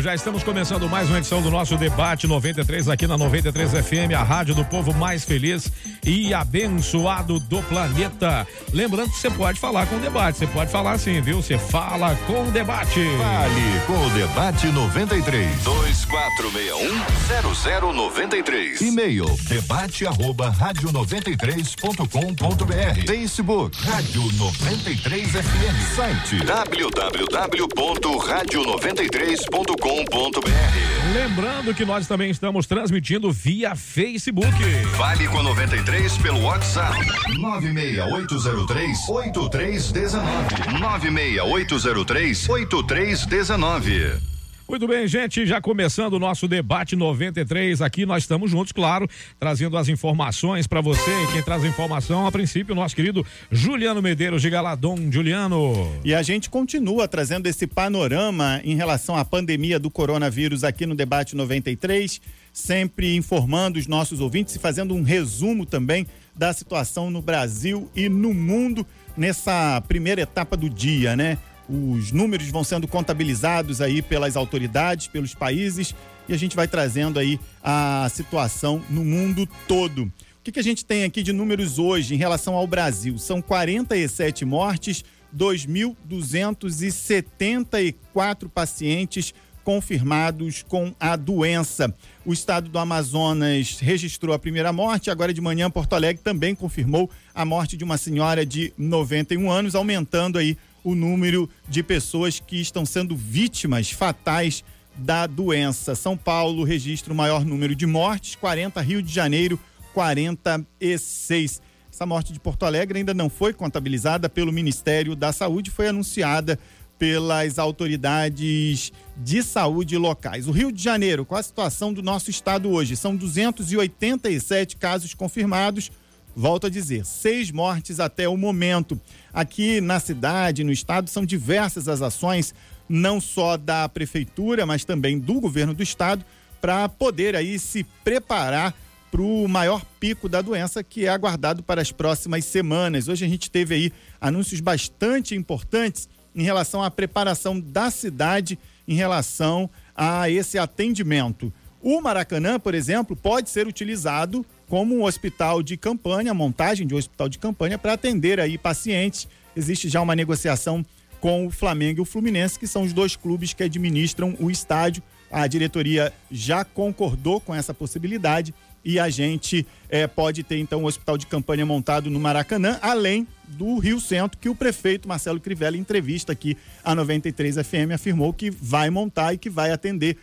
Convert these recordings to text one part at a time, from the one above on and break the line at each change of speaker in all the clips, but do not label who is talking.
Já estamos começando mais uma edição do nosso debate 93 aqui na 93 FM, a rádio do povo mais feliz e abençoado do planeta. Lembrando que você pode falar com o debate, você pode falar assim, viu? Você fala com o debate.
Fale com o debate 93 2461 0093. E-mail debate arroba rádio 93.com.br. Facebook Rádio 93 FM. Site www.radio93 93.com.br.
Lembrando que nós também estamos transmitindo via Facebook.
Vale com 93 pelo WhatsApp. 96803 8319. 96803 8319.
Muito bem, gente, já começando o nosso debate 93 aqui, nós estamos juntos, claro, trazendo as informações para você. E quem traz a informação, a princípio, o nosso querido Juliano Medeiros de Galadon. Juliano.
E a gente continua trazendo esse panorama em relação à pandemia do coronavírus aqui no debate 93, sempre informando os nossos ouvintes e fazendo um resumo também da situação no Brasil e no mundo nessa primeira etapa do dia, né? Os números vão sendo contabilizados aí pelas autoridades, pelos países, e a gente vai trazendo aí a situação no mundo todo. O que, que a gente tem aqui de números hoje em relação ao Brasil? São 47 mortes, 2.274 pacientes confirmados com a doença. O estado do Amazonas registrou a primeira morte. Agora de manhã, Porto Alegre também confirmou a morte de uma senhora de 91 anos, aumentando aí o número de pessoas que estão sendo vítimas fatais da doença. São Paulo registra o maior número de mortes, 40, Rio de Janeiro, 46. Essa morte de Porto Alegre ainda não foi contabilizada pelo Ministério da Saúde, foi anunciada pelas autoridades de saúde locais. O Rio de Janeiro, qual a situação do nosso estado hoje? São 287 casos confirmados, Volto a dizer, seis mortes até o momento. Aqui na cidade, no estado, são diversas as ações, não só da prefeitura, mas também do governo do estado, para poder aí se preparar para o maior pico da doença que é aguardado para as próximas semanas. Hoje a gente teve aí anúncios bastante importantes em relação à preparação da cidade em relação a esse atendimento. O Maracanã, por exemplo, pode ser utilizado como um hospital de campanha, montagem de um hospital de campanha para atender aí pacientes. Existe já uma negociação com o Flamengo e o Fluminense, que são os dois clubes que administram o estádio. A diretoria já concordou com essa possibilidade e a gente eh, pode ter então um hospital de campanha montado no Maracanã, além do Rio Centro, que o prefeito Marcelo Crivella, em entrevista aqui à 93 FM, afirmou que vai montar e que vai atender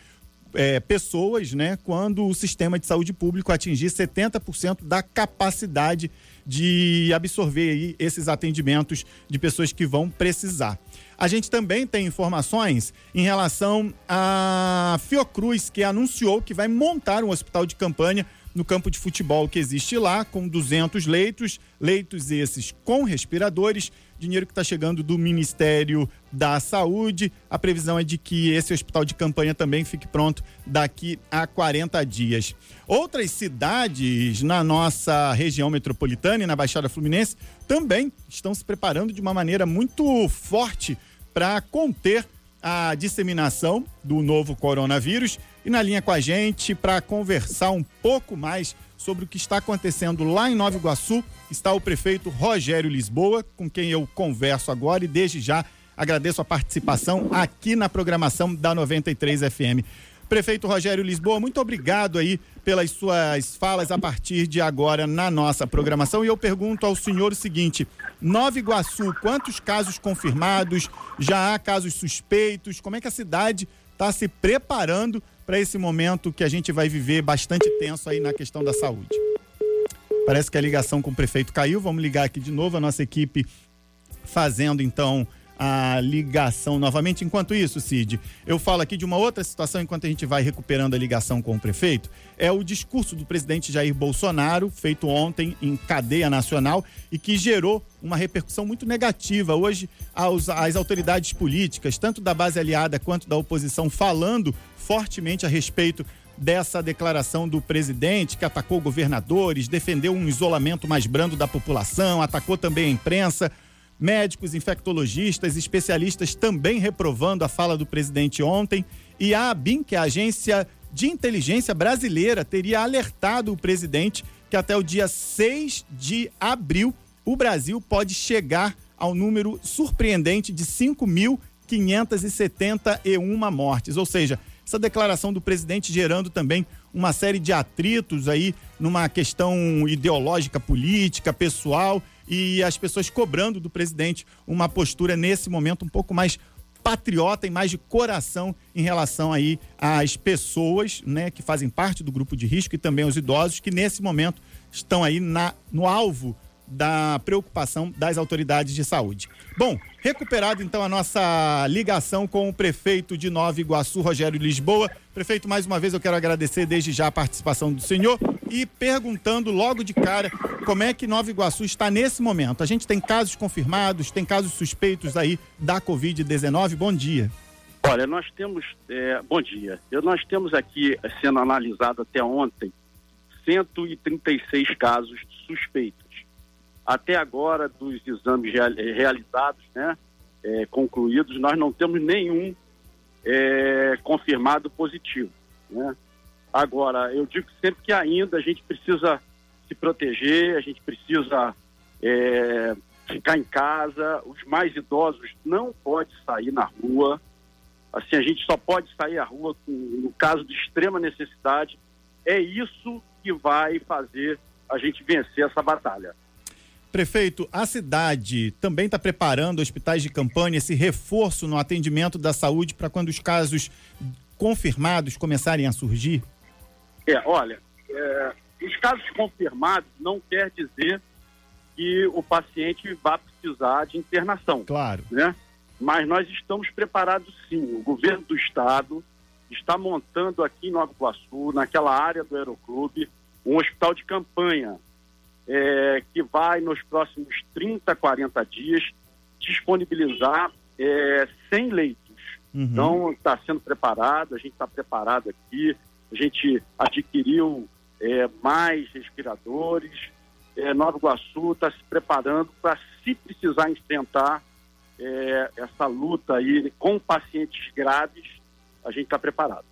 é, pessoas, né, quando o sistema de saúde público atingir 70% da capacidade de absorver aí esses atendimentos de pessoas que vão precisar. A gente também tem informações em relação a Fiocruz, que anunciou que vai montar um hospital de campanha no campo de futebol que existe lá, com 200 leitos, leitos esses com respiradores, dinheiro que está chegando do Ministério da Saúde. A previsão é de que esse hospital de campanha também fique pronto daqui a 40 dias. Outras cidades na nossa região metropolitana e na Baixada Fluminense também estão se preparando de uma maneira muito forte para conter a disseminação do novo coronavírus. E na linha com a gente, para conversar um pouco mais sobre o que está acontecendo lá em Nova Iguaçu, está o prefeito Rogério Lisboa, com quem eu converso agora e desde já agradeço a participação aqui na programação da 93 FM. Prefeito Rogério Lisboa, muito obrigado aí pelas suas falas a partir de agora na nossa programação. E eu pergunto ao senhor o seguinte: Nova Iguaçu, quantos casos confirmados? Já há casos suspeitos? Como é que a cidade está se preparando para esse momento que a gente vai viver bastante tenso aí na questão da saúde? Parece que a ligação com o prefeito caiu. Vamos ligar aqui de novo a nossa equipe fazendo então a ligação novamente. Enquanto isso, Cid, eu falo aqui de uma outra situação enquanto a gente vai recuperando a ligação com o prefeito. É o discurso do presidente Jair Bolsonaro, feito ontem em cadeia nacional e que gerou uma repercussão muito negativa. Hoje, aos, as autoridades políticas, tanto da base aliada quanto da oposição, falando fortemente a respeito dessa declaração do presidente, que atacou governadores, defendeu um isolamento mais brando da população, atacou também a imprensa. Médicos, infectologistas, especialistas também reprovando a fala do presidente ontem. E a ABIN, que é a agência de inteligência brasileira, teria alertado o presidente que até o dia 6 de abril o Brasil pode chegar ao número surpreendente de 5.571 mortes. Ou seja, essa declaração do presidente gerando também uma série de atritos aí numa questão ideológica, política, pessoal e as pessoas cobrando do presidente uma postura nesse momento um pouco mais patriota e mais de coração em relação aí às pessoas, né, que fazem parte do grupo de risco e também os idosos que nesse momento estão aí na, no alvo da preocupação das autoridades de saúde. Bom, recuperado então a nossa ligação com o prefeito de Nova Iguaçu, Rogério Lisboa. Prefeito, mais uma vez eu quero agradecer desde já a participação do senhor e perguntando logo de cara como é que Nova Iguaçu está nesse momento. A gente tem casos confirmados, tem casos suspeitos aí da Covid-19. Bom dia.
Olha, nós temos. É, bom dia. Nós temos aqui, sendo analisado até ontem, 136 casos suspeitos até agora, dos exames realizados, né, é, concluídos, nós não temos nenhum é, confirmado positivo. Né? Agora, eu digo sempre que ainda a gente precisa se proteger, a gente precisa é, ficar em casa, os mais idosos não podem sair na rua. Assim, a gente só pode sair à rua com, no caso de extrema necessidade. É isso que vai fazer a gente vencer essa batalha.
Prefeito, a cidade também está preparando hospitais de campanha, esse reforço no atendimento da saúde para quando os casos confirmados começarem a surgir?
É, olha, é, os casos confirmados não quer dizer que o paciente vá precisar de internação.
Claro.
Né? Mas nós estamos preparados sim. O governo do estado está montando aqui em Nova Iguaçu, naquela área do Aeroclube, um hospital de campanha é, que vai, nos próximos 30, 40 dias, disponibilizar é, 100 leitos. Uhum. Então, está sendo preparado, a gente está preparado aqui, a gente adquiriu é, mais respiradores, é, Nova Iguaçu está se preparando para, se precisar enfrentar é, essa luta aí com pacientes graves, a gente está preparado.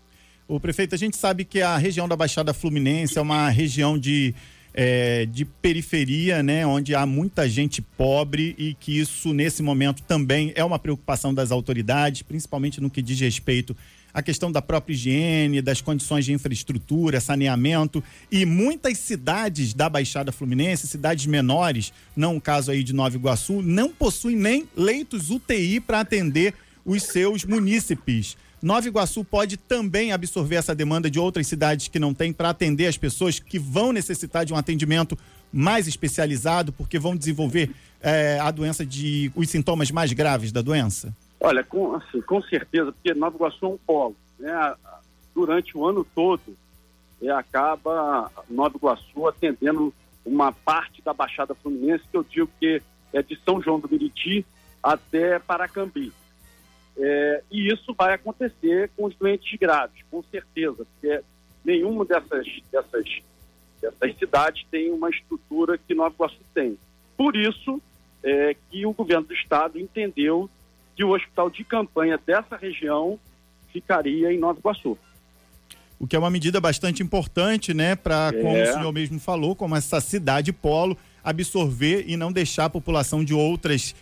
O prefeito, a gente sabe que a região da Baixada Fluminense é uma região de é, de periferia, né, onde há muita gente pobre e que isso, nesse momento, também é uma preocupação das autoridades, principalmente no que diz respeito à questão da própria higiene, das condições de infraestrutura, saneamento. E muitas cidades da Baixada Fluminense, cidades menores, não o caso aí de Nova Iguaçu, não possuem nem leitos UTI para atender os seus munícipes. Nova Iguaçu pode também absorver essa demanda de outras cidades que não têm para atender as pessoas que vão necessitar de um atendimento mais especializado, porque vão desenvolver é, a doença de os sintomas mais graves da doença?
Olha, com, assim, com certeza, porque Nova Iguaçu é um polo. Né? Durante o ano todo, é, acaba Nova Iguaçu atendendo uma parte da Baixada Fluminense, que eu digo que é de São João do Meriti até Paracambi. É, e isso vai acontecer com os doentes graves, com certeza, porque nenhuma dessas, dessas, dessas cidades tem uma estrutura que Nova Iguaçu tem. Por isso é, que o governo do estado entendeu que o hospital de campanha dessa região ficaria em Nova Iguaçu.
O que é uma medida bastante importante, né, para, como é. o senhor mesmo falou, como essa cidade polo absorver e não deixar a população de outras cidades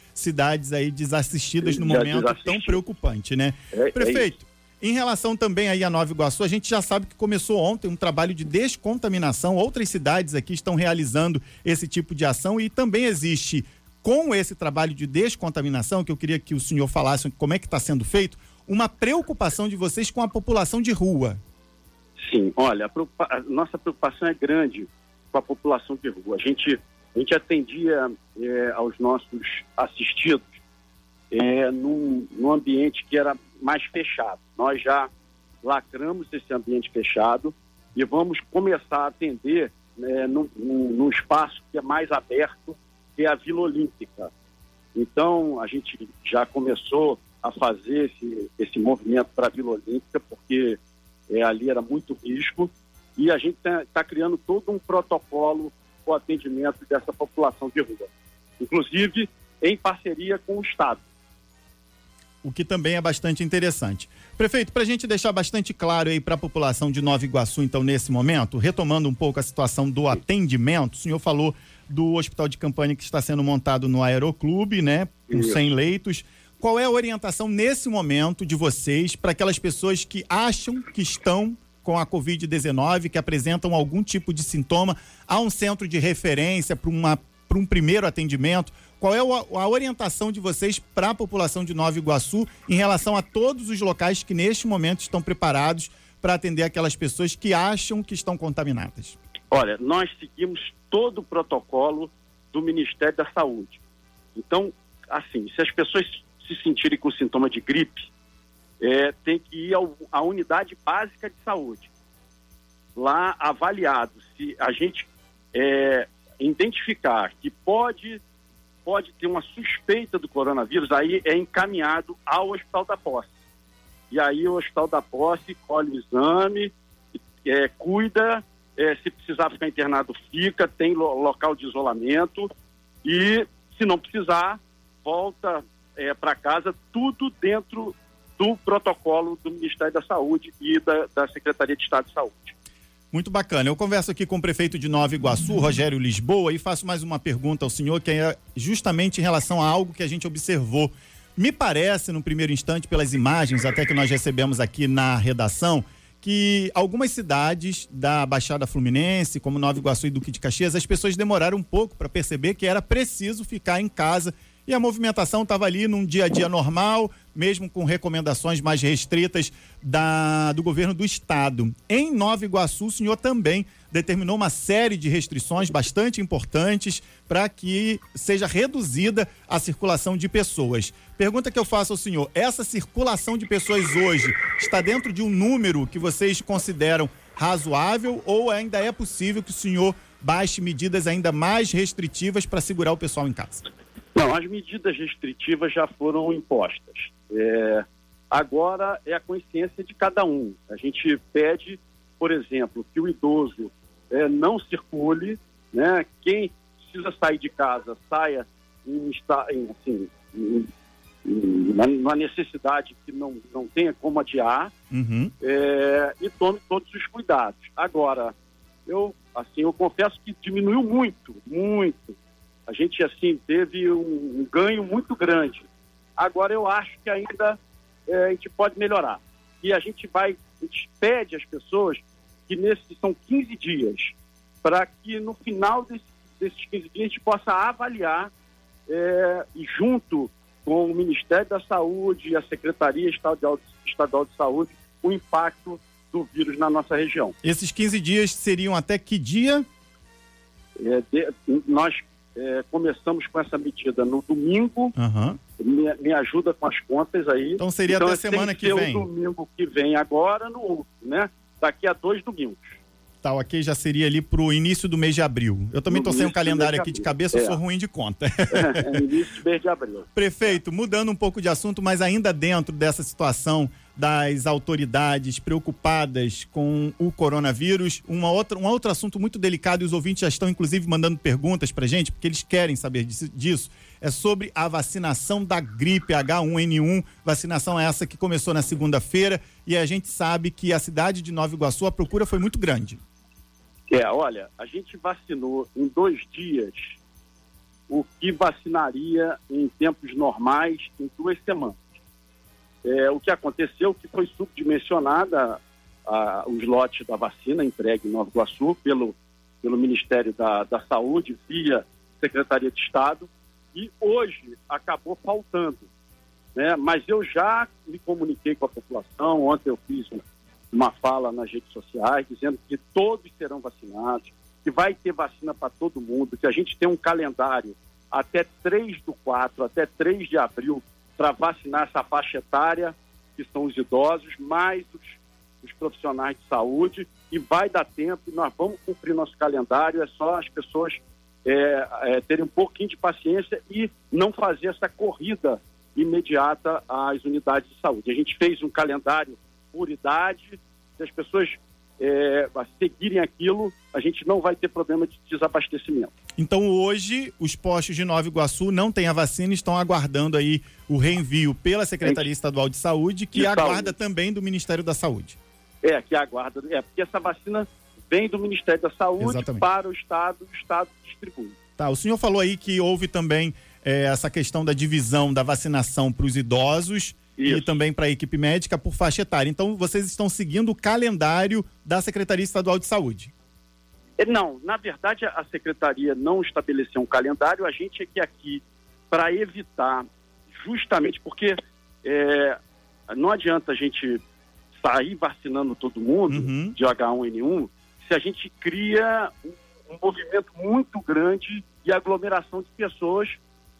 aí desassistidas no momento tão preocupante, né? É, é Prefeito, é em relação também aí a Nova Iguaçu, a gente já sabe que começou ontem um trabalho de descontaminação. Outras cidades aqui estão realizando esse tipo de ação e também existe com esse trabalho de descontaminação, que eu queria que o senhor falasse como é que está sendo feito, uma preocupação de vocês com a população de rua.
Sim, olha, a, preocupa a nossa preocupação é grande com a população de rua. A gente a gente atendia é, aos nossos assistidos é, num, num ambiente que era mais fechado. Nós já lacramos esse ambiente fechado e vamos começar a atender né, num, num espaço que é mais aberto, que é a Vila Olímpica. Então, a gente já começou a fazer esse, esse movimento para a Vila Olímpica, porque é, ali era muito risco, e a gente está tá criando todo um protocolo o atendimento dessa população de rua, inclusive em parceria com o Estado.
O que também é bastante interessante. Prefeito, para a gente deixar bastante claro aí para a população de Nova Iguaçu, então, nesse momento, retomando um pouco a situação do atendimento, o senhor falou do hospital de campanha que está sendo montado no Aeroclube, né, com Isso. 100 leitos. Qual é a orientação nesse momento de vocês para aquelas pessoas que acham que estão com a Covid-19, que apresentam algum tipo de sintoma? Há um centro de referência para um primeiro atendimento? Qual é a orientação de vocês para a população de Nova Iguaçu em relação a todos os locais que neste momento estão preparados para atender aquelas pessoas que acham que estão contaminadas?
Olha, nós seguimos todo o protocolo do Ministério da Saúde. Então, assim, se as pessoas se sentirem com sintoma de gripe, é, tem que ir ao, à unidade básica de saúde. Lá avaliado, se a gente é, identificar que pode, pode ter uma suspeita do coronavírus, aí é encaminhado ao Hospital da Posse. E aí o Hospital da Posse colhe o exame, é, cuida, é, se precisar ficar internado, fica, tem lo, local de isolamento e, se não precisar, volta é, para casa, tudo dentro do protocolo do Ministério da Saúde e da, da Secretaria de Estado de Saúde.
Muito bacana. Eu converso aqui com o prefeito de Nova Iguaçu, Rogério Lisboa, e faço mais uma pergunta ao senhor, que é justamente em relação a algo que a gente observou. Me parece, no primeiro instante, pelas imagens até que nós recebemos aqui na redação, que algumas cidades da Baixada Fluminense, como Nova Iguaçu e Duque de Caxias, as pessoas demoraram um pouco para perceber que era preciso ficar em casa e a movimentação estava ali num dia a dia normal, mesmo com recomendações mais restritas da, do governo do estado. Em Nova Iguaçu, o senhor também determinou uma série de restrições bastante importantes para que seja reduzida a circulação de pessoas. Pergunta que eu faço ao senhor: essa circulação de pessoas hoje está dentro de um número que vocês consideram razoável ou ainda é possível que o senhor baixe medidas ainda mais restritivas para segurar o pessoal em casa?
Não, as medidas restritivas já foram impostas. É, agora é a consciência de cada um. A gente pede, por exemplo, que o idoso é, não circule, né? Quem precisa sair de casa, saia em, em, assim, em, na, necessidade que não, não tenha como adiar uhum. é, e tome todos os cuidados. Agora, eu assim eu confesso que diminuiu muito, muito a gente, assim, teve um, um ganho muito grande. Agora, eu acho que ainda é, a gente pode melhorar. E a gente vai, a gente pede às pessoas que nesses são 15 dias, para que no final desse, desses 15 dias a gente possa avaliar, é, e junto com o Ministério da Saúde e a Secretaria Estadual, Estadual de Saúde, o impacto do vírus na nossa região.
Esses 15 dias seriam até que dia?
É, de, nós é, começamos com essa medida no domingo. Uhum. Me, me, ajuda com as contas aí.
Então seria então, até semana que vem.
o domingo que vem agora, no outro, né? Daqui a dois domingos.
Tá, ok, já seria ali para o início do mês de abril. Eu também estou sem o calendário aqui de cabeça, é. eu sou ruim de conta.
É, é início do mês de abril.
Prefeito, mudando um pouco de assunto, mas ainda dentro dessa situação das autoridades preocupadas com o coronavírus. Uma outra, um outro assunto muito delicado, e os ouvintes já estão, inclusive, mandando perguntas para gente, porque eles querem saber disso, é sobre a vacinação da gripe H1N1. Vacinação essa que começou na segunda-feira, e a gente sabe que a cidade de Nova Iguaçu, a procura foi muito grande.
É, olha, a gente vacinou em dois dias o que vacinaria em tempos normais em duas semanas. É, o que aconteceu que foi subdimensionada a, os lotes da vacina entregue em Nova Iguaçu pelo, pelo Ministério da, da Saúde via Secretaria de Estado e hoje acabou faltando. Né? Mas eu já me comuniquei com a população, ontem eu fiz uma fala nas redes sociais dizendo que todos serão vacinados, que vai ter vacina para todo mundo, que a gente tem um calendário até 3 do 4, até 3 de abril para vacinar essa faixa etária, que são os idosos, mais os, os profissionais de saúde, e vai dar tempo, e nós vamos cumprir nosso calendário, é só as pessoas é, é, terem um pouquinho de paciência e não fazer essa corrida imediata às unidades de saúde. A gente fez um calendário por idade, se as pessoas é, seguirem aquilo, a gente não vai ter problema de desabastecimento.
Então hoje os postos de Nova Iguaçu não têm a vacina, estão aguardando aí o reenvio pela Secretaria Estadual de Saúde, que de aguarda saúde. também do Ministério da Saúde.
É, que aguarda, é porque essa vacina vem do Ministério da Saúde Exatamente. para o Estado, o Estado distribui.
Tá, o senhor falou aí que houve também é, essa questão da divisão da vacinação para os idosos Isso. e também para a equipe médica por faixa etária. Então, vocês estão seguindo o calendário da Secretaria Estadual de Saúde?
É, não, na verdade, a Secretaria não estabeleceu um calendário, a gente é que aqui, para evitar, justamente porque é, não adianta a gente sair vacinando todo mundo uhum. de H1N1 se a gente cria um, um movimento muito grande de aglomeração de pessoas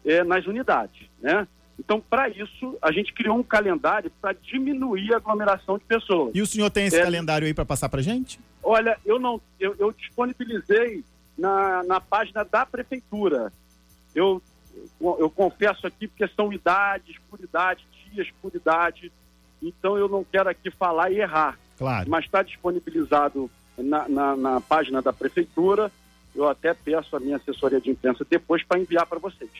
é, nas unidades, né? Então, para isso, a gente criou um calendário para diminuir a aglomeração de pessoas.
E o senhor tem esse é, calendário aí para passar para gente?
Olha, eu não, eu, eu disponibilizei na, na página da prefeitura. Eu, eu confesso aqui porque são idades por idade, dias por idade. Então, eu não quero aqui falar e errar.
Claro.
Mas está disponibilizado na, na, na página da prefeitura. Eu até peço a minha assessoria de imprensa depois para enviar para vocês.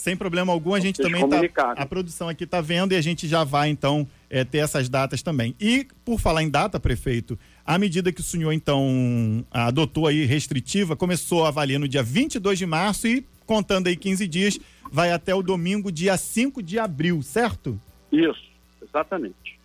Sem problema algum, a gente também está. A produção aqui está vendo e a gente já vai, então, é, ter essas datas também. E, por falar em data, prefeito, a medida que o senhor, então, adotou aí restritiva, começou a valer no dia 22 de março e, contando aí 15 dias, vai até o domingo, dia 5 de abril, certo?
Isso, exatamente.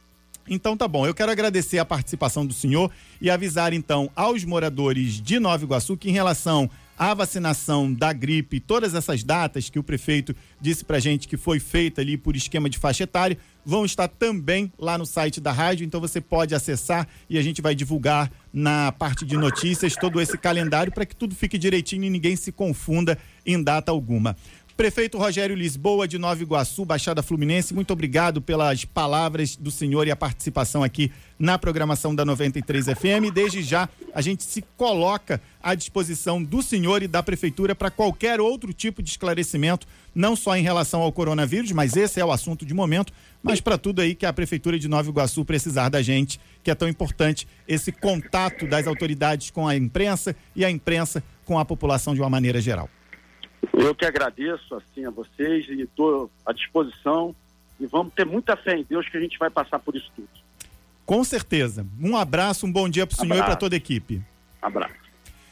Então tá bom, eu quero agradecer a participação do senhor e avisar então aos moradores de Nova Iguaçu que em relação à vacinação da gripe, todas essas datas que o prefeito disse pra gente que foi feita ali por esquema de faixa etária, vão estar também lá no site da rádio, então você pode acessar e a gente vai divulgar na parte de notícias todo esse calendário para que tudo fique direitinho e ninguém se confunda em data alguma. Prefeito Rogério Lisboa, de Nova Iguaçu, Baixada Fluminense, muito obrigado pelas palavras do senhor e a participação aqui na programação da 93 FM. Desde já, a gente se coloca à disposição do senhor e da prefeitura para qualquer outro tipo de esclarecimento, não só em relação ao coronavírus, mas esse é o assunto de momento, mas para tudo aí que a prefeitura de Nova Iguaçu precisar da gente, que é tão importante esse contato das autoridades com a imprensa e a imprensa com a população de uma maneira geral.
Eu que agradeço assim a vocês e estou à disposição e vamos ter muita fé em Deus que a gente vai passar por isso tudo.
Com certeza. Um abraço, um bom dia para o senhor e para toda a equipe.
Abraço.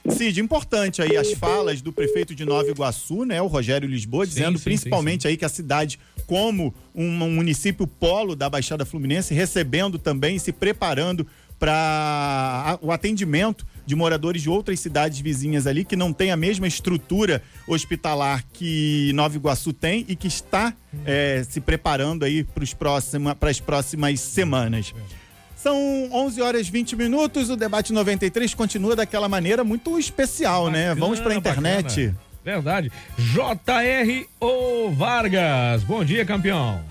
Cid, importante aí as falas do prefeito de Nova Iguaçu, né, o Rogério Lisboa, dizendo sim, principalmente sim, sim. aí que a cidade, como um município polo da Baixada Fluminense, recebendo também, se preparando para o atendimento de moradores de outras cidades vizinhas ali que não tem a mesma estrutura hospitalar que Nova Iguaçu tem e que está é, se preparando aí para as próximas semanas. São 11 horas e 20 minutos, o debate 93 continua daquela maneira muito especial, né? bacana, né? Vamos para a internet.
Bacana. Verdade. J.R. O Vargas. Bom dia, campeão.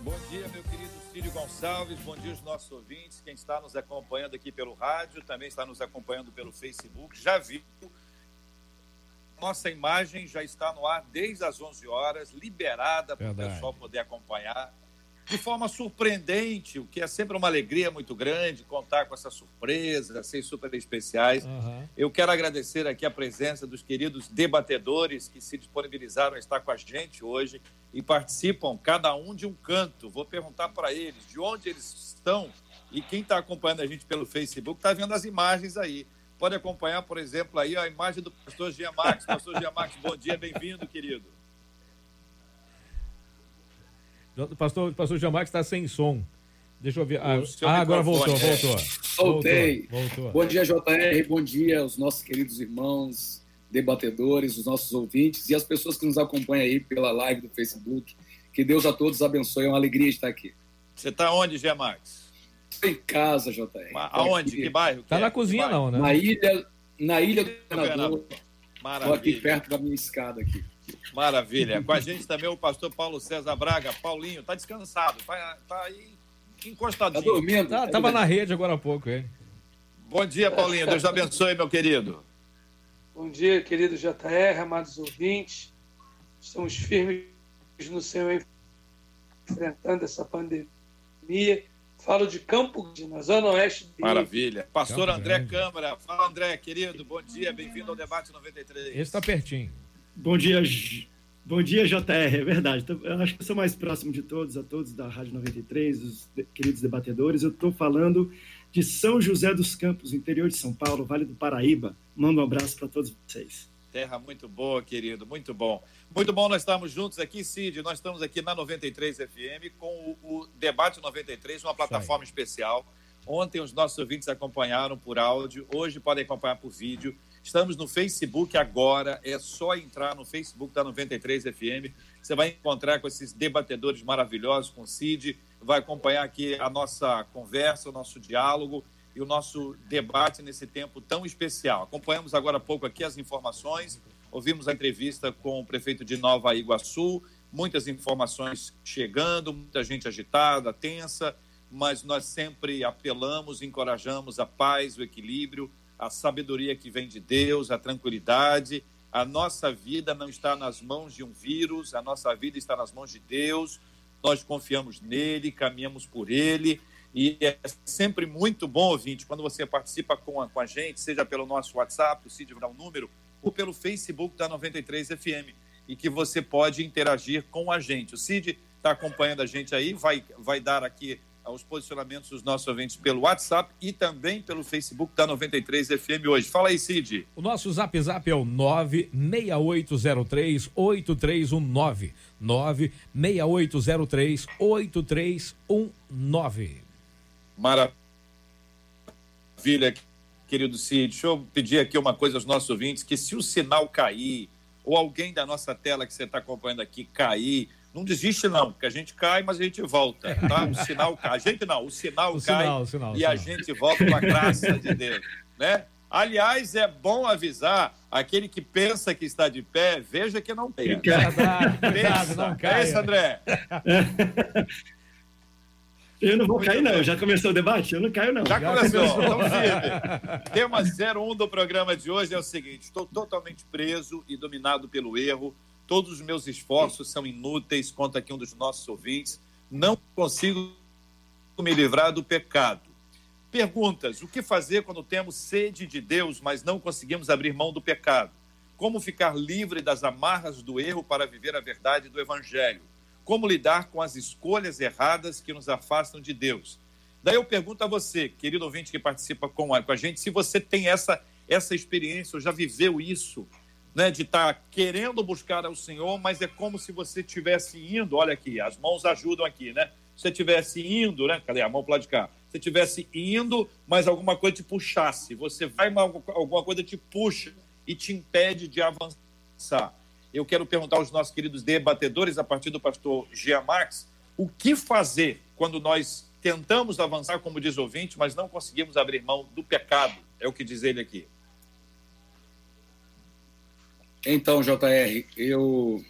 Bom dia, meu querido Círio Gonçalves. Bom dia aos nossos ouvintes quem está nos acompanhando aqui pelo rádio, também está nos acompanhando pelo Facebook, já viu. Nossa imagem já está no ar desde as 11 horas, liberada para o pessoal poder acompanhar de forma surpreendente, o que é sempre uma alegria muito grande contar com essa surpresa, ser super especiais. Uhum. Eu quero agradecer aqui a presença dos queridos debatedores que se disponibilizaram a estar com a gente hoje e participam, cada um de um canto. Vou perguntar para eles de onde eles estão e quem está acompanhando a gente pelo Facebook está vendo as imagens aí. Pode acompanhar, por exemplo, aí a imagem do pastor Gia Marques. Pastor Gia Marques, bom dia, bem-vindo, querido.
O pastor, pastor Gia Marques está sem som. Deixa eu ver. Ah, ah agora voltou, é. voltou.
Voltei. Voltou, voltou. Bom dia, JR. Bom dia aos nossos queridos irmãos, debatedores, os nossos ouvintes e as pessoas que nos acompanham aí pela live do Facebook. Que Deus a todos abençoe. É uma alegria estar aqui.
Você está onde, Gia Marques?
em casa, JR.
aonde? Aqui, que bairro?
Tá na cozinha, não, né?
Na ilha, na ilha do Governador. Maravilha. Estou aqui perto da minha escada aqui.
Maravilha. Com a gente também o pastor Paulo César Braga. Paulinho, tá descansado, tá, tá aí encostadinho. Tá
dormindo. Tá, tava na rede agora há pouco, hein?
Bom dia, Paulinho. Deus abençoe, meu querido.
Bom dia, querido JR, amados ouvintes. Estamos firmes no Senhor enfrentando essa pandemia. Falo de Campo de na Zona Oeste.
De... Maravilha. Pastor Campo André Grande. Câmara. Fala, André, querido. Bom dia, bem-vindo ao Debate 93. Esse
está pertinho.
Bom dia, bom dia, JR. É verdade. Eu acho que eu sou mais próximo de todos, a todos da Rádio 93, os queridos debatedores. Eu estou falando de São José dos Campos, interior de São Paulo, Vale do Paraíba. Mando um abraço para todos vocês.
Terra muito boa, querido, muito bom. Muito bom nós estamos juntos aqui, Cid. Nós estamos aqui na 93 FM com o, o Debate 93, uma plataforma Sai. especial. Ontem os nossos ouvintes acompanharam por áudio, hoje podem acompanhar por vídeo. Estamos no Facebook agora, é só entrar no Facebook da 93 FM. Você vai encontrar com esses debatedores maravilhosos, com o Cid, vai acompanhar aqui a nossa conversa, o nosso diálogo e o nosso debate nesse tempo tão especial. Acompanhamos agora há pouco aqui as informações, ouvimos a entrevista com o prefeito de Nova Iguaçu, muitas informações chegando, muita gente agitada, tensa, mas nós sempre apelamos, encorajamos a paz, o equilíbrio, a sabedoria que vem de Deus, a tranquilidade. A nossa vida não está nas mãos de um vírus, a nossa vida está nas mãos de Deus. Nós confiamos nele, caminhamos por ele e é sempre muito bom, ouvinte, quando você participa com a, com a gente, seja pelo nosso WhatsApp, o Cid dá um número, ou pelo Facebook da 93 FM, e que você pode interagir com a gente. O Cid está acompanhando a gente aí, vai, vai dar aqui os posicionamentos dos nossos ouvintes pelo WhatsApp e também pelo Facebook da 93 FM hoje. Fala aí, Cid.
O nosso zap zap é o 96803 8319. 96803 8319.
Maravilha, querido Cid. Deixa eu pedir aqui uma coisa aos nossos ouvintes, que se o sinal cair, ou alguém da nossa tela que você está acompanhando aqui cair, não desiste não, porque a gente cai, mas a gente volta, tá? O sinal cai. A gente não, o sinal o cai sinal, o sinal, e a gente volta com a graça de Deus, né? Aliás, é bom avisar aquele que pensa que está de pé, veja que não pensa. Pensa, não cai. É isso, André?
Eu não vou Muito cair, não. Já começou o debate? Eu não caio, não.
Já, Já começou. começou. Então, firme. Tema 01 do programa de hoje é o seguinte: estou totalmente preso e dominado pelo erro. Todos os meus esforços são inúteis. Conta aqui um dos nossos ouvintes. Não consigo me livrar do pecado. Perguntas: o que fazer quando temos sede de Deus, mas não conseguimos abrir mão do pecado? Como ficar livre das amarras do erro para viver a verdade do Evangelho? Como lidar com as escolhas erradas que nos afastam de Deus? Daí eu pergunto a você, querido ouvinte que participa com a, gente, se você tem essa, essa experiência, ou já viveu isso, né, de estar tá querendo buscar ao Senhor, mas é como se você estivesse indo, olha aqui, as mãos ajudam aqui, né? Se você estivesse indo, né? Cadê a mão para lá de cá? Se estivesse indo, mas alguma coisa te puxasse. Você vai, alguma coisa te puxa e te impede de avançar eu quero perguntar aos nossos queridos debatedores, a partir do pastor Gia Marx, o que fazer quando nós tentamos avançar, como diz o ouvinte, mas não conseguimos abrir mão do pecado? É o que diz ele aqui.
Então, JR, eu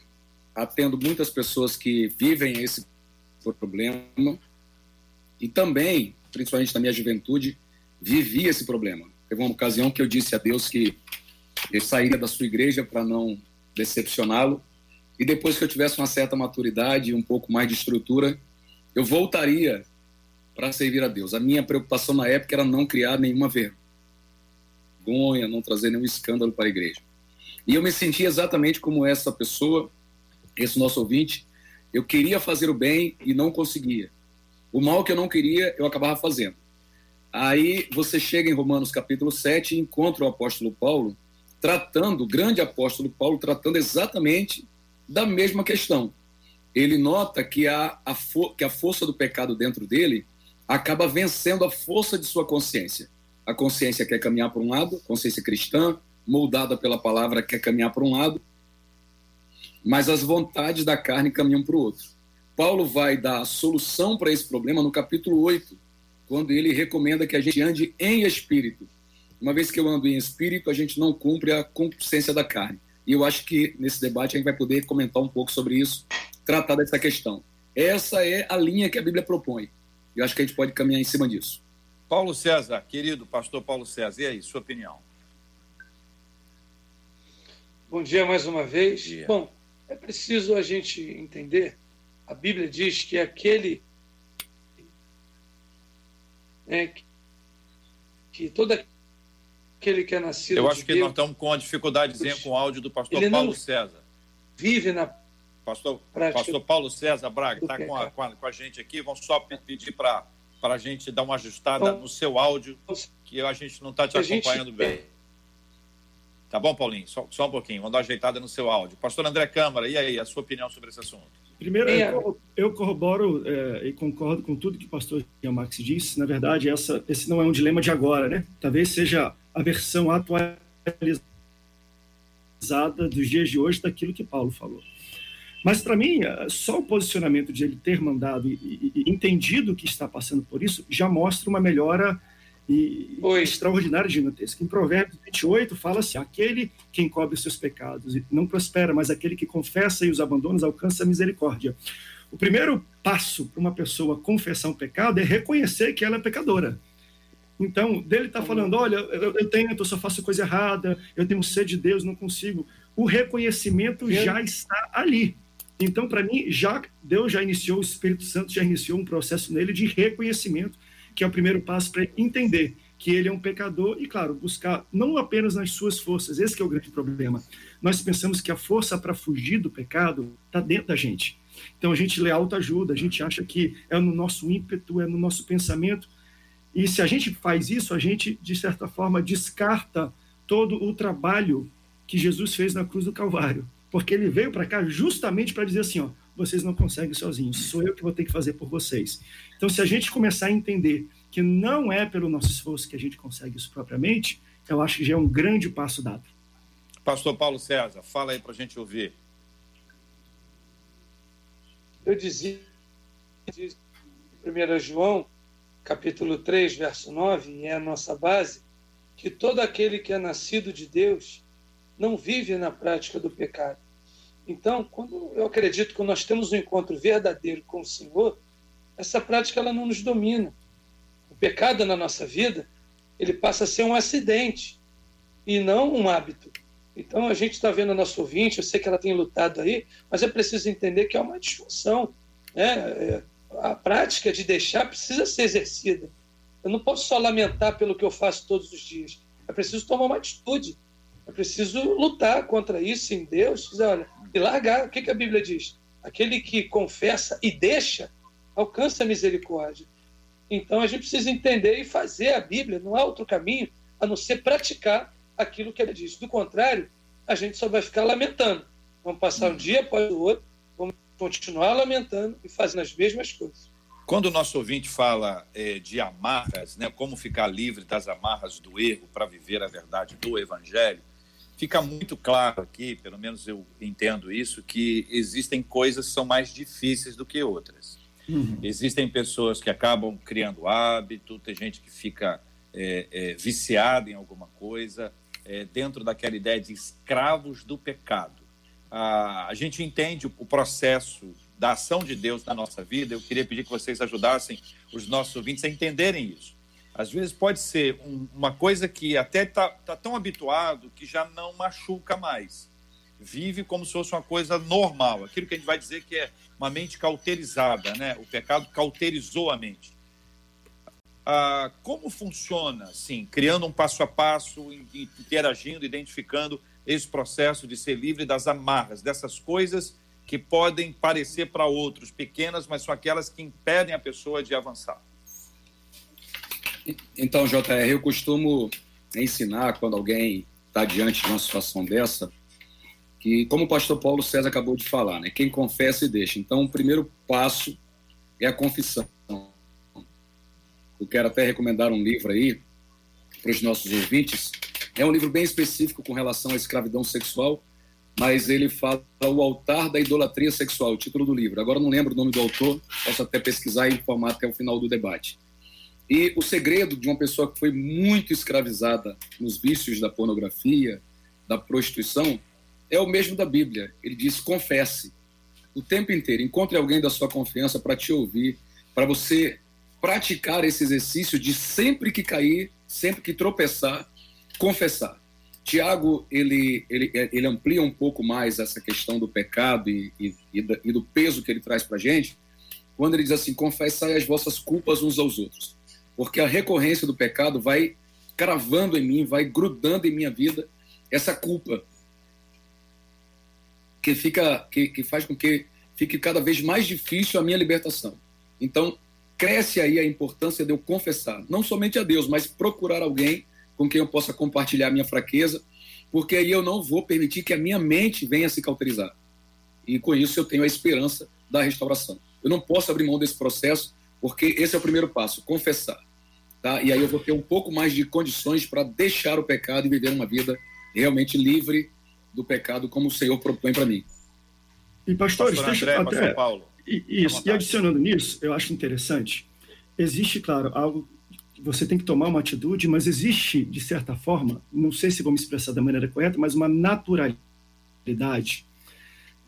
atendo muitas pessoas que vivem esse problema e também, principalmente na minha juventude, vivi esse problema. Teve uma ocasião que eu disse a Deus que eu sairia da sua igreja para não decepcioná-lo. E depois que eu tivesse uma certa maturidade e um pouco mais de estrutura, eu voltaria para servir a Deus. A minha preocupação na época era não criar nenhuma vergonha, não trazer nenhum escândalo para a igreja. E eu me sentia exatamente como essa pessoa, esse nosso ouvinte. Eu queria fazer o bem e não conseguia. O mal que eu não queria, eu acabava fazendo. Aí você chega em Romanos capítulo 7 e encontra o apóstolo Paulo tratando, o grande apóstolo Paulo, tratando exatamente da mesma questão. Ele nota que a, a, que a força do pecado dentro dele acaba vencendo a força de sua consciência. A consciência quer caminhar para um lado, consciência cristã, moldada pela palavra, quer caminhar para um lado, mas as vontades da carne caminham para o outro. Paulo vai dar a solução para esse problema no capítulo 8, quando ele recomenda que a gente ande em espírito, uma vez que eu ando em espírito, a gente não cumpre a consciência da carne. E eu acho que nesse debate a gente vai poder comentar um pouco sobre isso, tratar dessa questão. Essa é a linha que a Bíblia propõe. Eu acho que a gente pode caminhar em cima disso.
Paulo César, querido pastor Paulo César, e aí, sua opinião?
Bom dia mais uma vez. Bom, é preciso a gente entender, a Bíblia diz que aquele é, que todo aquele que é nascido.
Eu acho
de
que
Deus,
nós estamos com uma dificuldadezinha com o áudio do pastor Paulo César.
Vive na.
Pastor, pastor Paulo César Braga está com, a, com, a, com a gente aqui. Vamos só pedir para a gente dar uma ajustada no seu áudio, que a gente não está te acompanhando bem. Tá bom, Paulinho? Só, só um pouquinho, vamos dar uma ajeitada no seu áudio. Pastor André Câmara, e aí, a sua opinião sobre esse assunto?
Primeiro, eu, eu corroboro é, e concordo com tudo que o pastor Max disse. Na verdade, essa, esse não é um dilema de agora, né? Talvez seja a versão atualizada dos dias de hoje daquilo que Paulo falou. Mas, para mim, é, só o posicionamento de ele ter mandado e, e, e entendido que está passando por isso já mostra uma melhora e Oi. extraordinário gigantesco. Em Provérbios 28 fala assim: aquele que encobre os seus pecados não prospera, mas aquele que confessa e os abandona alcança a misericórdia. O primeiro passo para uma pessoa confessar um pecado é reconhecer que ela é pecadora. Então, dele está falando: olha, eu, tento, eu só faço coisa errada, eu tenho sede de Deus, não consigo. O reconhecimento já está ali. Então, para mim, já Deus já iniciou, o Espírito Santo já iniciou um processo nele de reconhecimento que é o primeiro passo para entender que ele é um pecador e, claro, buscar não apenas nas suas forças, esse é o grande problema. Nós pensamos que a força para fugir do pecado está dentro da gente. Então a gente lê autoajuda, a gente acha que é no nosso ímpeto, é no nosso pensamento. E se a gente faz isso, a gente, de certa forma, descarta todo o trabalho que Jesus fez na cruz do Calvário. Porque ele veio para cá justamente para dizer assim: ó, vocês não conseguem sozinhos, sou eu que vou ter que fazer por vocês. Então, se a gente começar a entender que não é pelo nosso esforço que a gente consegue isso propriamente, eu acho que já é um grande passo dado.
Pastor Paulo César, fala aí para a gente ouvir.
Eu dizia, em 1 João, capítulo 3, verso 9, e é a nossa base, que todo aquele que é nascido de Deus não vive na prática do pecado. Então, quando eu acredito que nós temos um encontro verdadeiro com o Senhor, essa prática ela não nos domina. O pecado na nossa vida, ele passa a ser um acidente e não um hábito. Então a gente está vendo a nossa ouvinte, eu sei que ela tem lutado aí, mas é preciso entender que é uma disfunção. Né? É, a prática de deixar precisa ser exercida. Eu não posso só lamentar pelo que eu faço todos os dias. É preciso tomar uma atitude. É preciso lutar contra isso em Deus. Dizer, olha, e largar. O que, que a Bíblia diz? Aquele que confessa e deixa, alcança a misericórdia. Então a gente precisa entender e fazer a Bíblia, não há outro caminho a não ser praticar aquilo que ela diz. Do contrário, a gente só vai ficar lamentando. Vamos passar um dia após o outro, vamos continuar lamentando e fazendo as mesmas coisas.
Quando o nosso ouvinte fala é, de amarras, né, como ficar livre das amarras do erro para viver a verdade do Evangelho, fica muito claro aqui, pelo menos eu entendo isso, que existem coisas que são mais difíceis do que outras. Uhum. Existem pessoas que acabam criando hábito, tem gente que fica é, é, viciada em alguma coisa, é, dentro daquela ideia de escravos do pecado. A gente entende o, o processo da ação de Deus na nossa vida. Eu queria pedir que vocês ajudassem os nossos ouvintes a entenderem isso. Às vezes pode ser um, uma coisa que até está tá tão habituado que já não machuca mais vive como se fosse uma coisa normal, aquilo que a gente vai dizer que é uma mente cauterizada, né? O pecado cauterizou a mente. Ah, como funciona, sim, criando um passo a passo, interagindo, identificando esse processo de ser livre das amarras, dessas coisas que podem parecer para outros pequenas, mas são aquelas que impedem a pessoa de avançar?
Então, JR, eu costumo ensinar quando alguém está diante de uma situação dessa, que, como o pastor Paulo César acabou de falar, né, quem confessa e deixa. Então, o primeiro passo é a confissão. Eu quero até recomendar um livro aí para os nossos ouvintes. É um livro bem específico com relação à escravidão sexual, mas ele fala o altar da idolatria sexual, o título do livro. Agora não lembro o nome do autor, posso até pesquisar e informar até o final do debate. E o segredo de uma pessoa que foi muito escravizada nos vícios da pornografia, da prostituição, é o mesmo da Bíblia. Ele diz: confesse o tempo inteiro. Encontre alguém da sua confiança para te ouvir, para você praticar esse exercício de sempre que cair, sempre que tropeçar, confessar. Tiago ele, ele, ele amplia um pouco mais essa questão do pecado e, e, e do peso que ele traz para a gente, quando ele diz assim: confessai as vossas culpas uns aos outros, porque a recorrência do pecado vai cravando em mim, vai grudando em minha vida essa culpa que fica que, que faz com que fique cada vez mais difícil a minha libertação. Então, cresce aí a importância de eu confessar, não somente a Deus, mas procurar alguém com quem eu possa compartilhar a minha fraqueza, porque aí eu não vou permitir que a minha mente venha se cauterizar. E com isso eu tenho a esperança da restauração. Eu não posso abrir mão desse processo, porque esse é o primeiro passo, confessar. Tá? E aí eu vou ter um pouco mais de condições para deixar o pecado e viver uma vida realmente livre do pecado, como o Senhor propõe para mim.
E pastores, Pastor André, deixa até, Paulo. Isso, e adicionando nisso, eu acho interessante, existe, claro, algo você tem que tomar uma atitude, mas existe, de certa forma, não sei se vou me expressar da maneira correta, mas uma naturalidade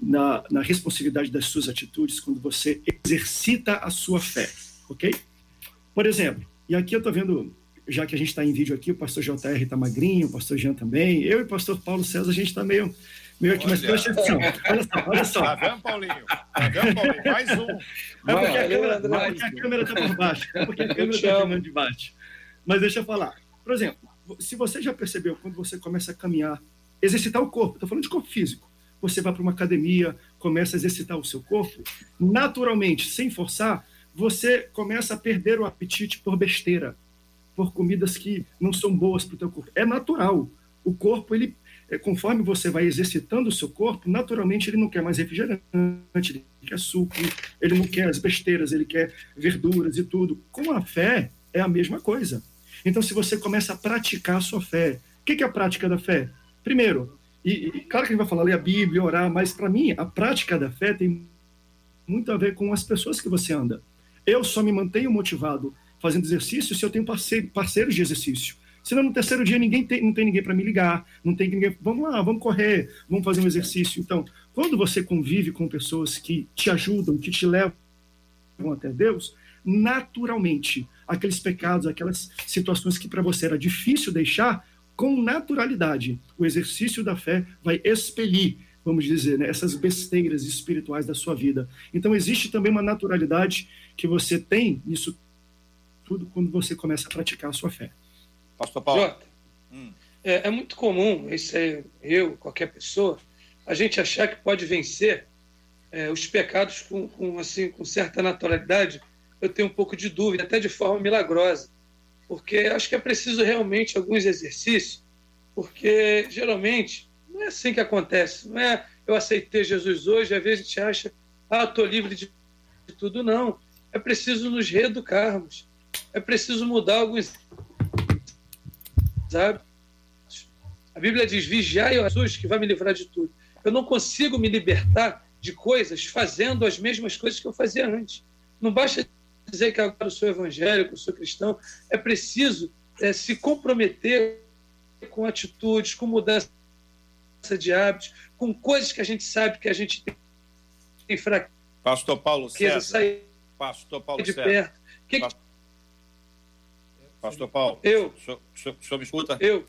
na, na responsividade das suas atitudes quando você exercita a sua fé, ok? Por exemplo, e aqui eu estou vendo, já que a gente está em vídeo aqui, o pastor JR está magrinho, o pastor Jean também, eu e o pastor Paulo César, a gente está meio Meio aqui, mas presta atenção. Olha só, olha só.
Tá vendo, Paulinho? Tá vendo, Paulinho? Mais um.
É porque a câmera, é porque a câmera tá por baixo. É porque a câmera está filmando de baixo. Mas deixa eu falar. Por exemplo, se você já percebeu, quando você começa a caminhar, exercitar o corpo, estou falando de corpo físico, você vai para uma academia, começa a exercitar o seu corpo, naturalmente, sem forçar, você começa a perder o apetite por besteira, por comidas que não são boas para o teu corpo. É natural. O corpo, ele é, conforme você vai exercitando o seu corpo, naturalmente ele não quer mais refrigerante, ele quer suco, ele não quer as besteiras, ele quer verduras e tudo. Com a fé é a mesma coisa. Então, se você começa a praticar a sua fé, o que é a prática da fé? Primeiro, e, e claro que a gente vai falar ler a Bíblia, orar, mas para mim a prática da fé tem muito a ver com as pessoas que você anda. Eu só me mantenho motivado fazendo exercício se eu tenho parceiro, parceiros de exercício. Senão no terceiro dia ninguém tem, não tem ninguém para me ligar, não tem ninguém. Vamos lá, vamos correr, vamos fazer um exercício. Então, quando você convive com pessoas que te ajudam, que te levam até Deus, naturalmente, aqueles pecados, aquelas situações que para você era difícil deixar, com naturalidade, o exercício da fé vai expelir, vamos dizer, né, essas besteiras espirituais da sua vida. Então, existe também uma naturalidade que você tem nisso tudo quando você começa a praticar a sua fé.
Pastor Paulo. Jota, hum. é, é, muito comum, esse é eu, qualquer pessoa, a gente achar que pode vencer é, os pecados com, com, assim, com certa naturalidade. Eu tenho um pouco de dúvida, até de forma milagrosa, porque acho que é preciso realmente alguns exercícios, porque geralmente não é assim que acontece. Não é eu aceitei Jesus hoje, às vezes a gente acha, ah, estou livre de tudo. Não. É preciso nos reeducarmos. É preciso mudar alguns sabe? A Bíblia diz: vigiai Jesus, que vai me livrar de tudo. Eu não consigo me libertar de coisas fazendo as mesmas coisas que eu fazia antes. Não basta dizer que agora eu sou evangélico, eu sou cristão. É preciso é, se comprometer com atitudes, com mudança de hábitos, com coisas que a gente sabe que a gente tem fraqueza.
Pastor Paulo César. Sair Pastor Paulo
de César. perto. Que,
Pastor Paulo,
eu.
O senhor, o senhor, o senhor me escuta?
Eu.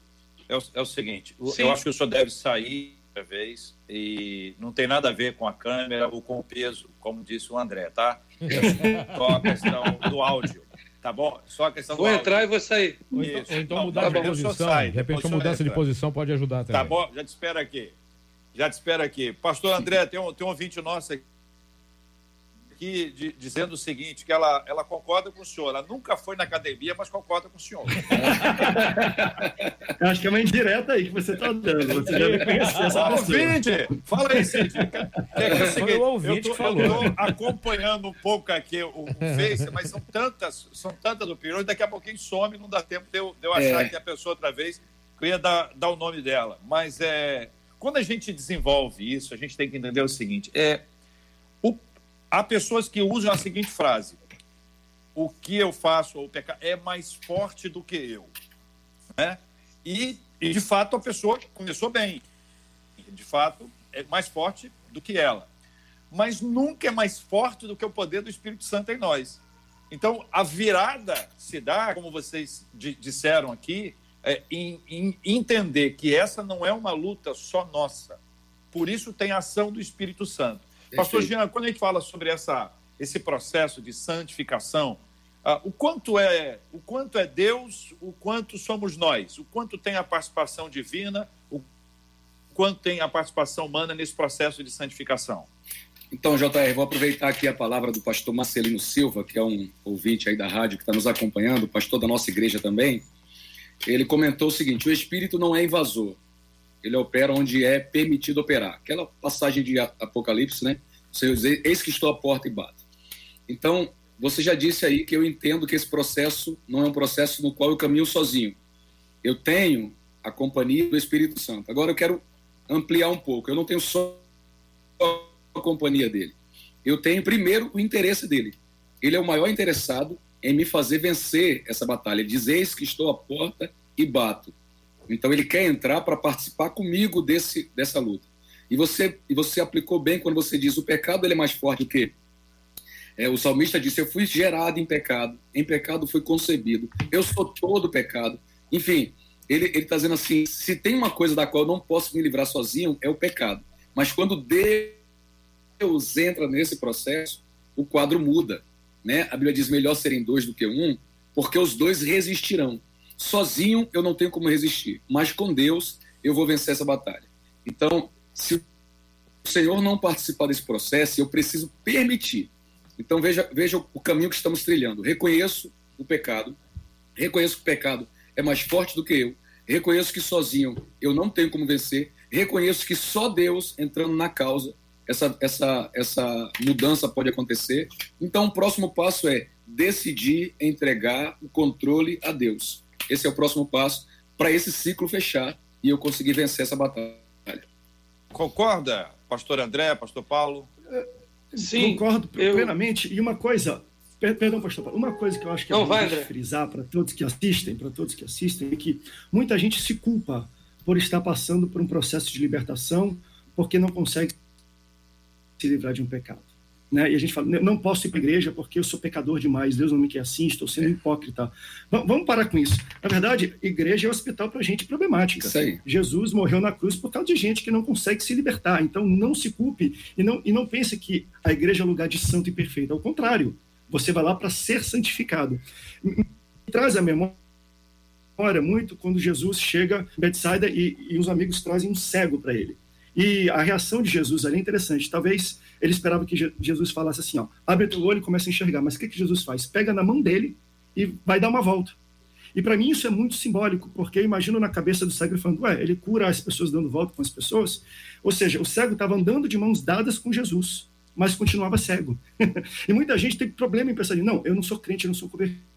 É o, é o seguinte, Sim. eu acho que o senhor deve sair outra vez e não tem nada a ver com a câmera ou com o peso, como disse o André, tá? É só a questão do áudio. Tá bom? Só a questão
vou
do
entrar
áudio.
e vou sair.
Ou então, ou então mudar tá de posição. Sai, de repente, uma mudança de posição pode ajudar também.
Tá bom, já te espero aqui. Já te espero aqui. Pastor André, tem um, tem um ouvinte nosso aqui aqui de, dizendo o seguinte, que ela, ela concorda com o senhor. Ela nunca foi na academia, mas concorda com o senhor.
Eu acho que é uma indireta aí que você está dando. Você deve conhecer essa
pessoa. Ouvinte! Fala aí, Cid. É, é, o seguinte, ouvinte eu estou acompanhando um pouco aqui o, o Face, mas são tantas, são tantas opiniões, daqui a pouquinho some, não dá tempo de eu, de eu achar é. que a pessoa outra vez, eu ia dar, dar o nome dela. Mas é, quando a gente desenvolve isso, a gente tem que entender o seguinte, é, Há pessoas que usam a seguinte frase: o que eu faço ou pecado é mais forte do que eu. Né? E, e, de fato, a pessoa começou bem. de fato, é mais forte do que ela. Mas nunca é mais forte do que o poder do Espírito Santo em nós. Então, a virada se dá, como vocês disseram aqui, é, em, em entender que essa não é uma luta só nossa. Por isso tem a ação do Espírito Santo. Pastor Jean, quando a gente fala sobre essa, esse processo de santificação, uh, o quanto é o quanto é Deus, o quanto somos nós, o quanto tem a participação divina, o quanto tem a participação humana nesse processo de santificação?
Então, JR, vou aproveitar aqui a palavra do pastor Marcelino Silva, que é um ouvinte aí da rádio que está nos acompanhando, pastor da nossa igreja também. Ele comentou o seguinte: o espírito não é invasor, ele opera onde é permitido operar. Aquela passagem de Apocalipse, né? Eis que estou à porta e bato. Então, você já disse aí que eu entendo que esse processo não é um processo no qual eu caminho sozinho. Eu tenho a companhia do Espírito Santo. Agora eu quero ampliar um pouco. Eu não tenho só a companhia dele. Eu tenho primeiro o interesse dele. Ele é o maior interessado em me fazer vencer essa batalha. Diz: Eis que estou à porta e bato. Então ele quer entrar para participar comigo desse, dessa luta. E você, e você aplicou bem quando você diz o pecado ele é mais forte do que é, o salmista disse: Eu fui gerado em pecado, em pecado fui concebido, eu sou todo pecado. Enfim, ele está dizendo assim: se tem uma coisa da qual eu não posso me livrar sozinho, é o pecado. Mas quando Deus entra nesse processo, o quadro muda. Né? A Bíblia diz: melhor serem dois do que um, porque os dois resistirão. Sozinho eu não tenho como resistir, mas com Deus eu vou vencer essa batalha. Então, se o Senhor não participar desse processo, eu preciso permitir. Então, veja, veja o caminho que estamos trilhando. Reconheço o pecado, reconheço que o pecado é mais forte do que eu, reconheço que sozinho eu não tenho como vencer, reconheço que só Deus entrando na causa essa, essa, essa mudança pode acontecer. Então, o próximo passo é decidir entregar o controle a Deus. Esse é o próximo passo para esse ciclo fechar e eu conseguir vencer essa batalha.
Concorda, pastor André, pastor Paulo?
Sim. Concordo eu... plenamente. E uma coisa, perdão, pastor Paulo, uma coisa que eu acho que é importante frisar para todos que assistem, para todos que assistem, é que muita gente se culpa por estar passando por um processo de libertação porque não consegue se livrar de um pecado. Né? E a gente fala, não posso ir para a igreja porque eu sou pecador demais, Deus não me quer assim, estou sendo hipócrita. vamos parar com isso. Na verdade, igreja é hospital para gente problemática. Jesus morreu na cruz por causa de gente que não consegue se libertar. Então, não se culpe e não, e não pense que a igreja é lugar de santo e perfeito. Ao contrário, você vai lá para ser santificado. Me traz a memória muito quando Jesus chega em Betsaida e, e os amigos trazem um cego para ele. E a reação de Jesus ali é interessante. Talvez ele esperava que Jesus falasse assim, ó, abre teu olho e começa a enxergar. Mas o que, que Jesus faz? Pega na mão dele e vai dar uma volta. E para mim isso é muito simbólico, porque eu imagino na cabeça do cego falando, ué, ele cura as pessoas dando volta com as pessoas. Ou seja, o cego estava andando de mãos dadas com Jesus, mas continuava cego. e muita gente tem problema em pensar, não, eu não sou crente, eu não sou convertido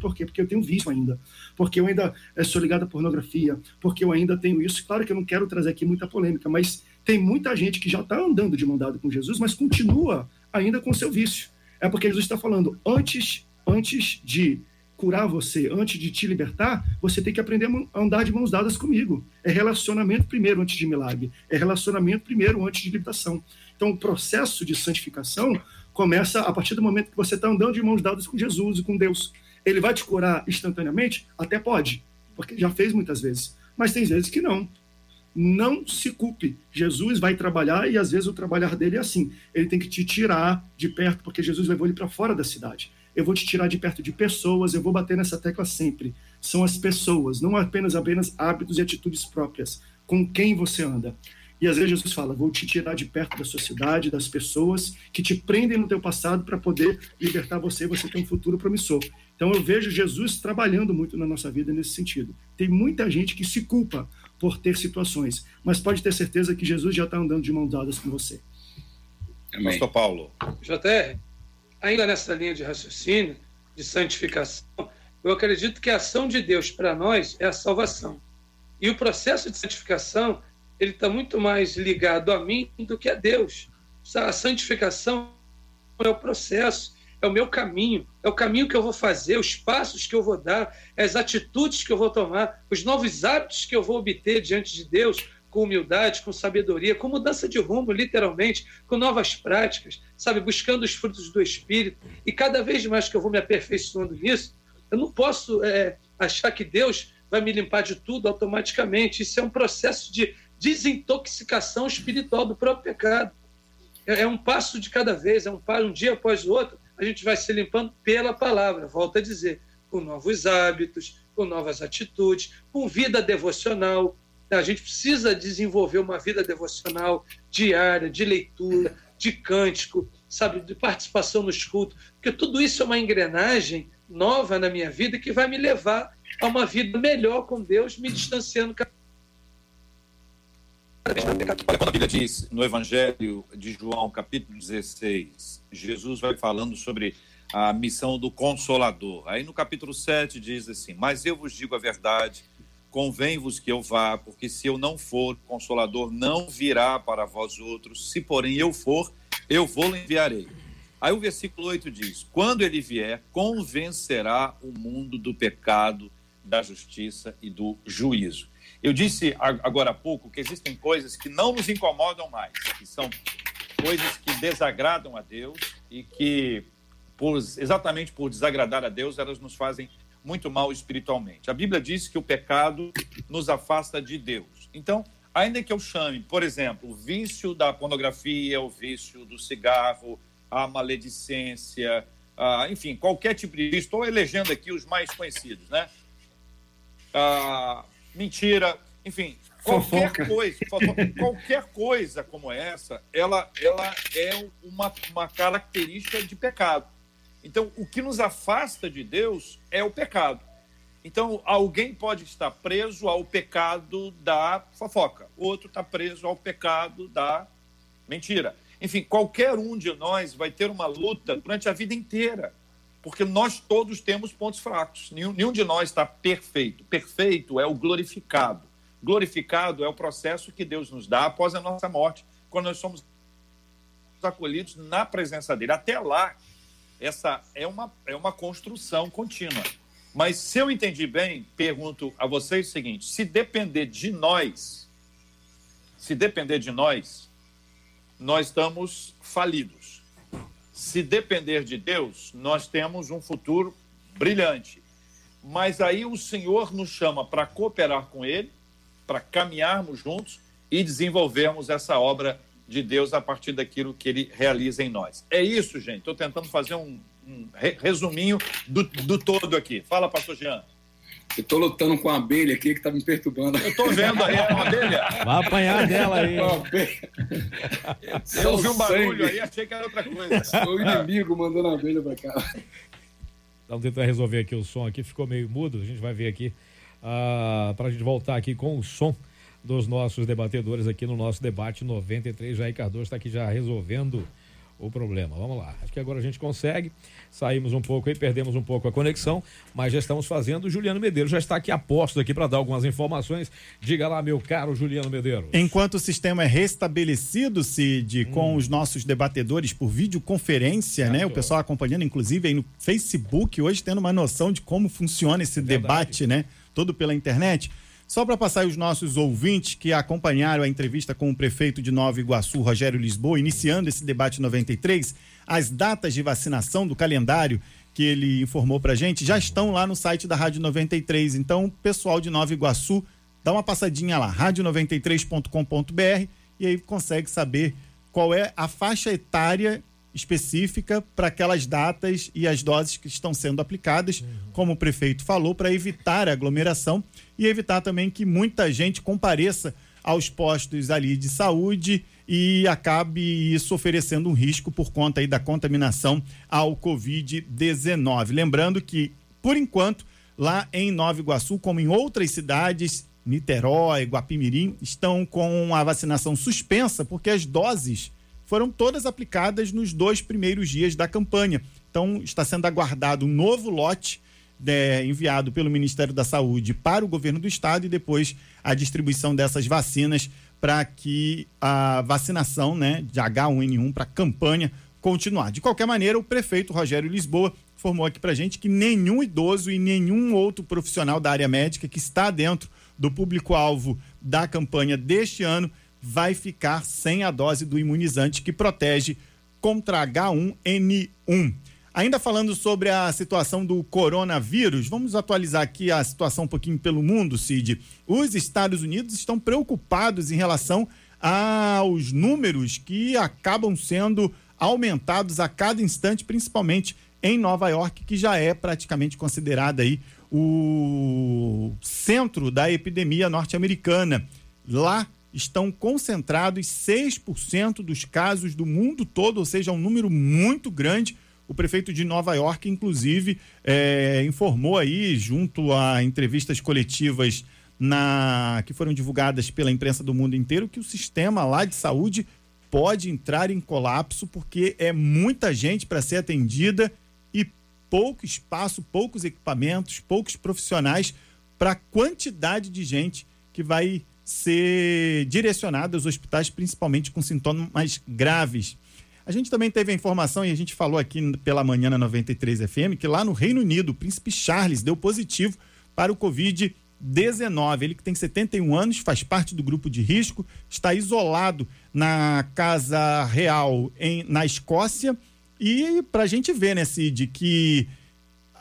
por quê? Porque eu tenho vício ainda. Porque eu ainda eh, sou ligado à pornografia. Porque eu ainda tenho isso. Claro que eu não quero trazer aqui muita polêmica, mas tem muita gente que já está andando de mão dada com Jesus, mas continua ainda com seu vício. É porque Jesus está falando, antes, antes de curar você, antes de te libertar, você tem que aprender a andar de mãos dadas comigo. É relacionamento primeiro antes de milagre. É relacionamento primeiro antes de libertação. Então, o processo de santificação começa a partir do momento que você está andando de mãos dadas com Jesus e com Deus. Ele vai te curar instantaneamente? Até pode, porque já fez muitas vezes. Mas tem vezes que não. Não se culpe. Jesus vai trabalhar e às vezes o trabalhar dele é assim. Ele tem que te tirar de perto, porque Jesus levou ele para fora da cidade. Eu vou te tirar de perto de pessoas, eu vou bater nessa tecla sempre. São as pessoas, não apenas apenas hábitos e atitudes próprias. Com quem você anda. E às vezes Jesus fala: Vou te tirar de perto da sociedade, das pessoas que te prendem no teu passado para poder libertar você e você ter um futuro promissor. Então eu vejo Jesus trabalhando muito na nossa vida nesse sentido. Tem muita gente que se culpa por ter situações, mas pode ter certeza que Jesus já está andando de mãos dadas com você.
Amém. Pastor Paulo.
JR, ainda nessa linha de raciocínio, de santificação, eu acredito que a ação de Deus para nós é a salvação. E o processo de santificação, ele está muito mais ligado a mim do que a Deus. A santificação é o processo é o meu caminho, é o caminho que eu vou fazer, os passos que eu vou dar, as atitudes que eu vou tomar, os novos hábitos que eu vou obter diante de Deus com humildade, com sabedoria, com mudança de rumo, literalmente, com novas práticas, sabe, buscando os frutos do Espírito. E cada vez mais que eu vou me aperfeiçoando nisso, eu não posso é, achar que Deus vai me limpar de tudo automaticamente. Isso é um processo de desintoxicação espiritual do próprio pecado. É, é um passo de cada vez, é um, um dia após o outro, a gente vai se limpando pela palavra, volto a dizer, com novos hábitos, com novas atitudes, com vida devocional, a gente precisa desenvolver uma vida devocional diária, de leitura, de cântico, sabe, de participação nos cultos, porque tudo isso é uma engrenagem nova na minha vida que vai me levar a uma vida melhor com Deus, me distanciando cada
Olha, quando a Bíblia diz no Evangelho de João, capítulo 16, Jesus vai falando sobre a missão do Consolador. Aí no capítulo 7 diz assim: Mas eu vos digo a verdade, convém-vos que eu vá, porque se eu não for, o Consolador não virá para vós outros. Se, porém, eu for, eu vou enviarei. Aí o versículo 8 diz: Quando ele vier, convencerá o mundo do pecado, da justiça e do juízo. Eu disse agora há pouco que existem coisas que não nos incomodam mais, que são coisas que desagradam a Deus e que, por, exatamente por desagradar a Deus, elas nos fazem muito mal espiritualmente. A Bíblia diz que o pecado nos afasta de Deus. Então, ainda que eu chame, por exemplo, o vício da pornografia, o vício do cigarro, a maledicência, a, enfim, qualquer tipo de estou elegendo aqui os mais conhecidos, né? A, mentira, enfim, qualquer fofoca. coisa, qualquer coisa como essa, ela, ela é uma, uma característica de pecado. Então, o que nos afasta de Deus é o pecado. Então, alguém pode estar preso ao pecado da fofoca, outro está preso ao pecado da mentira. Enfim, qualquer um de nós vai ter uma luta durante a vida inteira, porque nós todos temos pontos fracos. Nenhum, nenhum de nós está perfeito. Perfeito é o glorificado. Glorificado é o processo que Deus nos dá após a nossa morte, quando nós somos acolhidos na presença dele. Até lá, essa é uma, é uma construção contínua. Mas se eu entendi bem, pergunto a vocês o seguinte: se depender de nós, se depender de nós, nós estamos falidos. Se depender de Deus, nós temos um futuro brilhante. Mas aí o Senhor nos chama para cooperar com Ele, para caminharmos juntos e desenvolvermos essa obra de Deus a partir daquilo que ele realiza em nós. É isso, gente. Estou tentando fazer um, um resuminho do, do, todo aqui. Fala, pastor Jean.
Eu estou lutando com a abelha aqui que está me perturbando.
Eu estou vendo aí, é uma abelha.
Vai apanhar dela aí.
Eu ouvi um barulho aí, achei que era outra coisa.
O inimigo mandando a abelha para cá.
Vamos tentar resolver aqui o som aqui, ficou meio mudo, a gente vai ver aqui, uh, ah, para a gente voltar aqui com o som dos nossos debatedores aqui no nosso debate 93. Jair Cardoso está aqui já resolvendo o problema. Vamos lá. Acho que agora a gente consegue. Saímos um pouco e perdemos um pouco a conexão, mas já estamos fazendo. O Juliano Medeiros já está aqui a posto aqui para dar algumas informações. Diga lá, meu caro Juliano Medeiros.
Enquanto o sistema é restabelecido, Cid, hum. com os nossos debatedores por videoconferência, né? O pessoal acompanhando, inclusive, aí no Facebook, hoje tendo uma noção de como funciona esse é debate, né? Todo pela internet. Só para passar os nossos ouvintes que acompanharam a entrevista com o prefeito de Nova Iguaçu, Rogério Lisboa, iniciando esse debate 93, as datas de vacinação do calendário que ele informou para gente já estão lá no site da Rádio 93. Então, pessoal de Nova Iguaçu, dá uma passadinha lá, rádio93.com.br e aí consegue saber qual é a faixa etária específica para aquelas datas e as doses que estão sendo aplicadas, uhum. como o prefeito falou, para evitar a aglomeração e evitar também que muita gente compareça aos postos ali de saúde e acabe isso oferecendo um risco por conta aí da contaminação ao Covid-19. Lembrando que, por enquanto, lá em Nova Iguaçu, como em outras cidades, Niterói, Guapimirim, estão com a vacinação suspensa porque as doses foram todas aplicadas nos dois primeiros dias da campanha. Então, está sendo aguardado um novo lote é, enviado pelo Ministério da Saúde para o governo do estado e depois a distribuição dessas vacinas para que a vacinação né, de H1N1 para a campanha continuar. De qualquer maneira, o prefeito Rogério Lisboa informou aqui pra gente que nenhum idoso e nenhum outro profissional da área médica que está dentro do público-alvo da campanha deste ano vai ficar sem a dose do imunizante que protege contra H1N1. Ainda falando sobre a situação do coronavírus, vamos atualizar aqui a situação um pouquinho pelo mundo, Cid. Os Estados Unidos estão preocupados em relação aos números que acabam sendo aumentados a cada instante, principalmente em Nova York, que já é praticamente considerada aí o centro da epidemia norte-americana. Lá estão concentrados 6% dos casos do mundo todo, ou seja, um número muito grande. O prefeito de Nova York, inclusive, é, informou aí, junto a entrevistas coletivas na, que foram divulgadas pela imprensa do mundo inteiro, que o sistema lá de saúde pode entrar em colapso, porque é muita gente para ser atendida e pouco espaço, poucos equipamentos, poucos profissionais para a quantidade de gente que vai ser direcionada aos hospitais, principalmente com sintomas graves. A gente também teve a informação, e a gente falou aqui pela manhã na 93 FM, que lá no Reino Unido, o príncipe Charles deu positivo para o Covid-19. Ele que tem 71 anos, faz parte do grupo de risco, está isolado na Casa Real em, na Escócia. E para a gente ver, né, Cid, que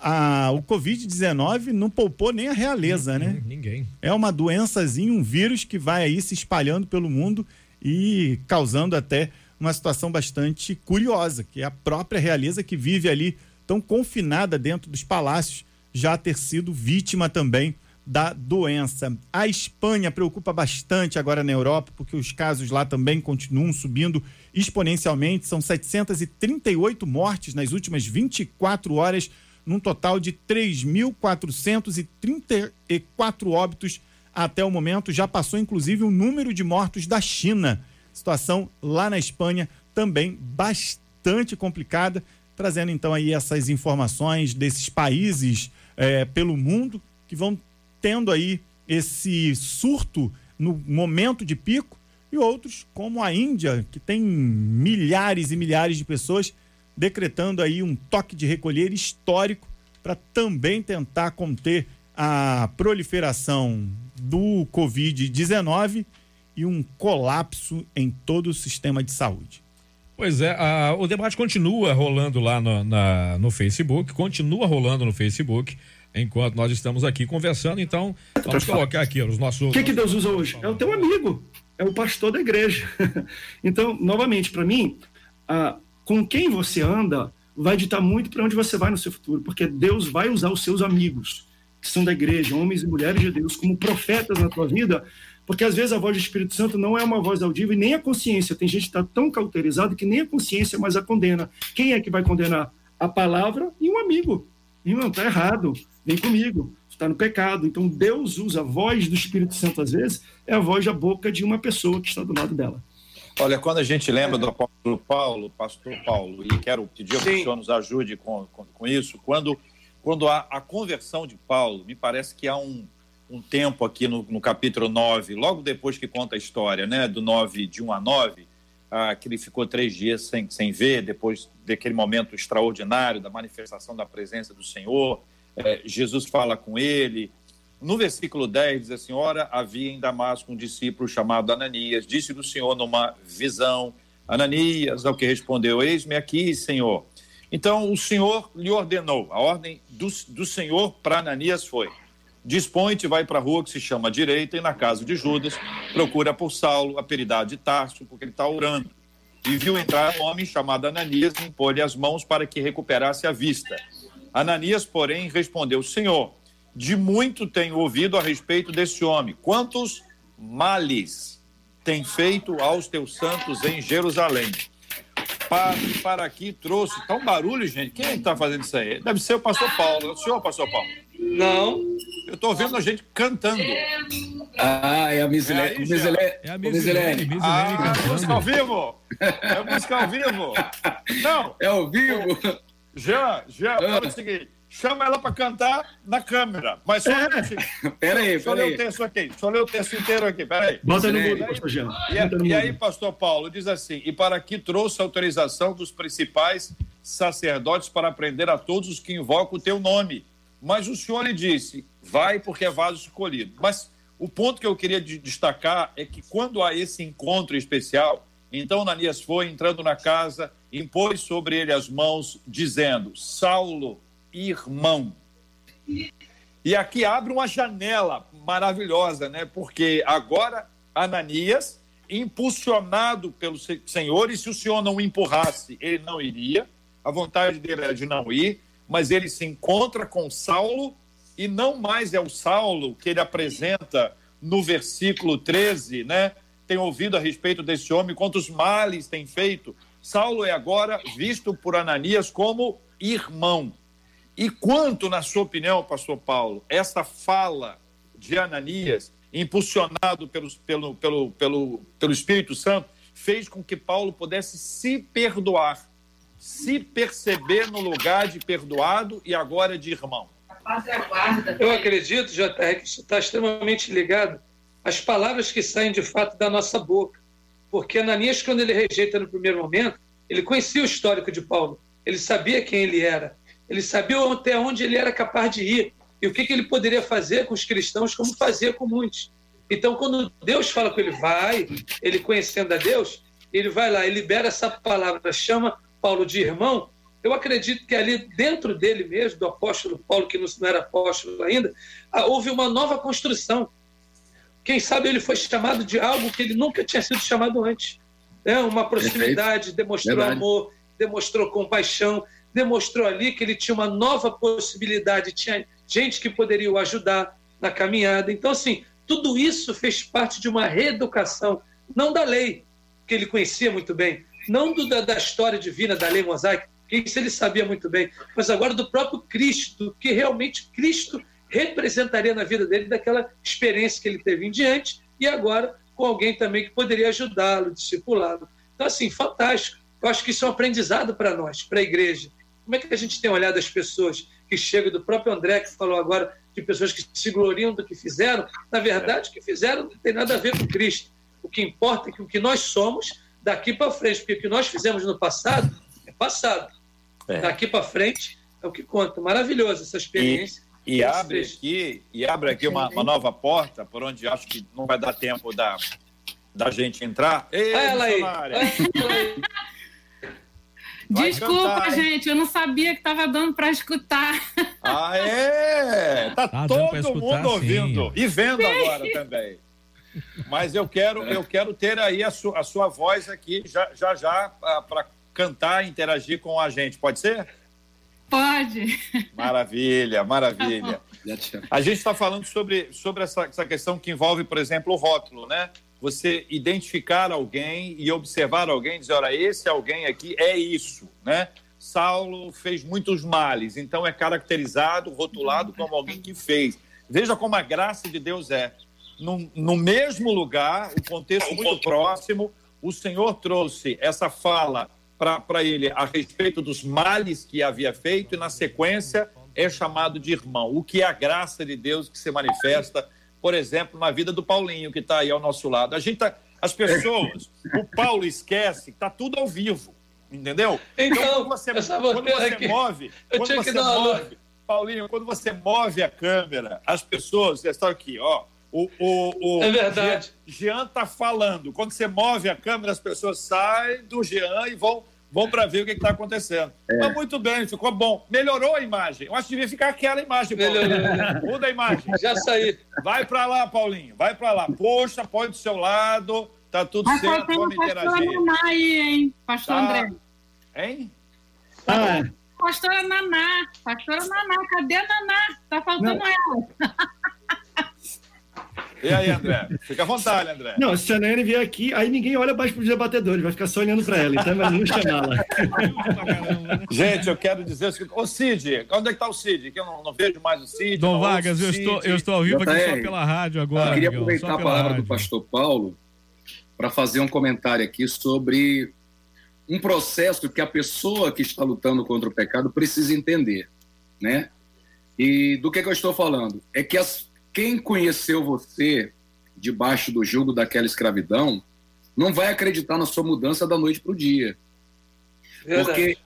a, o Covid-19 não poupou nem a realeza, né?
Ninguém.
É uma doençazinha, um vírus que vai aí se espalhando pelo mundo e causando até uma situação bastante curiosa, que é a própria realeza que vive ali tão confinada dentro dos palácios, já ter sido vítima também da doença. A Espanha preocupa bastante agora na Europa, porque os casos lá também continuam subindo exponencialmente. São 738 mortes nas últimas 24 horas num total de 3.434 óbitos até o momento. Já passou, inclusive, o número de mortos da China. Situação lá na Espanha também bastante complicada, trazendo então aí essas informações desses países é, pelo mundo que vão tendo aí esse surto no momento de pico e outros, como a Índia, que tem milhares e milhares de pessoas decretando aí um toque de recolher histórico para também tentar conter a proliferação do Covid-19 e um colapso em todo o sistema de saúde.
Pois é, a, o debate continua rolando lá no, na, no Facebook, continua rolando no Facebook, enquanto nós estamos aqui conversando. Então, vamos colocar aqui os nossos.
O que, que Deus usa hoje? É o teu amigo, é o pastor da igreja. então, novamente, para mim, ah, com quem você anda vai ditar muito para onde você vai no seu futuro, porque Deus vai usar os seus amigos, que são da igreja, homens e mulheres de Deus, como profetas na tua vida, porque às vezes a voz do Espírito Santo não é uma voz audível e nem a consciência. Tem gente que está tão cauterizado que nem a consciência mais a condena. Quem é que vai condenar? A palavra e um amigo. Irmão, está errado, vem comigo, está no pecado. Então Deus usa a voz do Espírito Santo, às vezes, é a voz da boca de uma pessoa que está do lado dela.
Olha, quando a gente lembra do apóstolo Paulo, pastor Paulo, e quero pedir que o senhor nos ajude com, com, com, isso, quando, quando há a conversão de Paulo, me parece que há um, um tempo aqui no, no capítulo 9, logo depois que conta a história, né, do 9, de 1 a 9, ah, que ele ficou três dias sem, sem ver, depois daquele momento extraordinário da manifestação da presença do Senhor, é, Jesus fala com ele, no versículo 10 diz assim: Ora, havia em Damasco um discípulo chamado Ananias, disse do Senhor numa visão: Ananias, ao que respondeu: Eis-me aqui, Senhor. Então o Senhor lhe ordenou, a ordem do, do Senhor para Ananias foi: Dispõe-te, vai para a rua que se chama direita, e na casa de Judas, procura por Saulo, a peridade de Tarso, porque ele está orando. E viu entrar um homem chamado Ananias e impôs-lhe as mãos para que recuperasse a vista. Ananias, porém, respondeu: Senhor, de muito tenho ouvido a respeito desse homem. Quantos males tem feito aos teus santos em Jerusalém? Para, para aqui trouxe. Tá um barulho, gente. Quem é está fazendo isso aí? Deve ser o pastor Paulo. É o senhor, pastor Paulo?
Não.
Eu estou vendo a gente cantando.
Ah, é a Misilene.
É, é a Misilene.
Ah, é música ao vivo. É música ao vivo. Não.
É ao vivo.
Jean, Jean, ah. é o seguinte chama ela para cantar na câmera. Mas só.
É. Pera aí,
Deixa eu ler o texto aqui. Deixa eu ler o texto inteiro aqui. Pera aí.
Bota no mundo, pastor
Jean. E, e aí, pastor Paulo, diz assim: e para que trouxe autorização dos principais sacerdotes para prender a todos os que invocam o teu nome. Mas o Senhor lhe disse: Vai, porque é vaso escolhido. Mas o ponto que eu queria destacar é que quando há esse encontro especial, então Ananias foi entrando na casa, impôs sobre ele as mãos, dizendo: Saulo, irmão. E aqui abre uma janela maravilhosa, né? Porque agora Ananias, impulsionado pelo Senhor, e se o Senhor não o empurrasse, ele não iria. A vontade dele era de não ir, mas ele se encontra com Saulo e não mais é o Saulo que ele apresenta no versículo 13, né? Tem ouvido a respeito desse homem, quantos males tem feito. Saulo é agora visto por Ananias como irmão. E quanto, na sua opinião, pastor Paulo, essa fala de Ananias, impulsionado pelo, pelo, pelo, pelo, pelo Espírito Santo, fez com que Paulo pudesse se perdoar, se perceber no lugar de perdoado e agora de irmão?
Eu acredito, JR, que isso está extremamente ligado às palavras que saem de fato da nossa boca. Porque Ananias, quando ele rejeita no primeiro momento, ele conhecia o histórico de Paulo, ele sabia quem ele era, ele sabia até onde ele era capaz de ir e o que, que ele poderia fazer com os cristãos, como fazia com muitos. Então, quando Deus fala com ele, vai, ele conhecendo a Deus, ele vai lá e libera essa palavra, chama Paulo de irmão. Eu acredito que ali dentro dele mesmo, do apóstolo Paulo, que não era apóstolo ainda, ah, houve uma nova construção. Quem sabe ele foi chamado de algo que ele nunca tinha sido chamado antes. É uma proximidade, demonstrou Verdade. amor, demonstrou compaixão, demonstrou ali que ele tinha uma nova possibilidade, tinha gente que poderia o ajudar na caminhada. Então, assim, tudo isso fez parte de uma reeducação, não da lei, que ele conhecia muito bem, não do, da, da, história divina da lei mosaica, que isso ele sabia muito bem, mas agora do próprio Cristo, que realmente Cristo representaria na vida dele, daquela experiência que ele teve em diante, e agora com alguém também que poderia ajudá-lo, discipulá-lo. Então, assim, fantástico. Eu acho que isso é um aprendizado para nós, para a igreja. Como é que a gente tem olhado as pessoas que chegam do próprio André, que falou agora de pessoas que se gloriam do que fizeram? Na verdade, o que fizeram não tem nada a ver com Cristo. O que importa é que o que nós somos daqui para frente, porque o que nós fizemos no passado é passado. É. Daqui para frente é o que conta. Maravilhoso essa experiência.
E, e abre aqui, e abre aqui uma, uma, nova porta, por onde acho que não vai dar tempo da, da gente entrar.
Ei, Olha ela aí. Olha ela aí.
Desculpa, cantar, gente, eu não sabia que estava dando para escutar.
Ah, é? Tá, tá todo escutar, mundo ouvindo sim. e vendo agora também. Mas eu quero, eu quero ter aí a, su, a sua voz aqui já já, já para cantar, interagir com a gente. Pode ser?
Pode.
Maravilha, maravilha. Tá a gente está falando sobre, sobre essa, essa questão que envolve, por exemplo, o rótulo, né? Você identificar alguém e observar alguém e dizer, olha, esse alguém aqui é isso, né? Saulo fez muitos males, então é caracterizado, rotulado como alguém que fez. Veja como a graça de Deus é. No, no mesmo lugar, o contexto muito próximo, o Senhor trouxe essa fala para ele a respeito dos males que havia feito e, na sequência, é chamado de irmão. O que é a graça de Deus que se manifesta por exemplo, na vida do Paulinho, que está aí ao nosso lado. A gente tá, as pessoas, o Paulo esquece que está tudo ao vivo, entendeu?
Então, então quando você, quando
você move, quando você move, Paulinho, quando você move a câmera, as pessoas, está aqui, ó. O, o,
o é verdade.
Jean está falando. Quando você move a câmera, as pessoas saem do Jean e vão Vamos para ver o que está acontecendo. É. Mas muito bem, ficou bom. Melhorou a imagem. Eu acho que devia ficar aquela imagem. Melhorou. Muda a imagem.
Já saí.
Vai para lá, Paulinho. Vai para lá. Poxa, põe do seu lado. Tá tudo Mas certo. Vamos interagir.
Naná aí, hein, Pastor tá. André?
Hein?
Ah. Pastora Naná. Pastora Naná. Cadê a Naná? Tá faltando Não. ela.
E aí, André? Fica à vontade, André.
Não, se a Nene vier aqui, aí ninguém olha mais para os debatedores, vai ficar só olhando para ela. Então, vai não chamá-la.
Gente, eu quero dizer o seguinte. Ô, Cid, onde é que está o Cid? Que eu não, não, vejo mais o Cid.
Dom Vargas, eu estou, eu estou ao vivo aqui só pela rádio agora.
Eu queria aproveitar a palavra rádio. do pastor Paulo para fazer um comentário aqui sobre um processo que a pessoa que está lutando contra o pecado precisa entender, né? E do que, que eu estou falando? É que as, quem conheceu você debaixo do jugo daquela escravidão não vai acreditar na sua mudança da noite para o dia. Verdade. Porque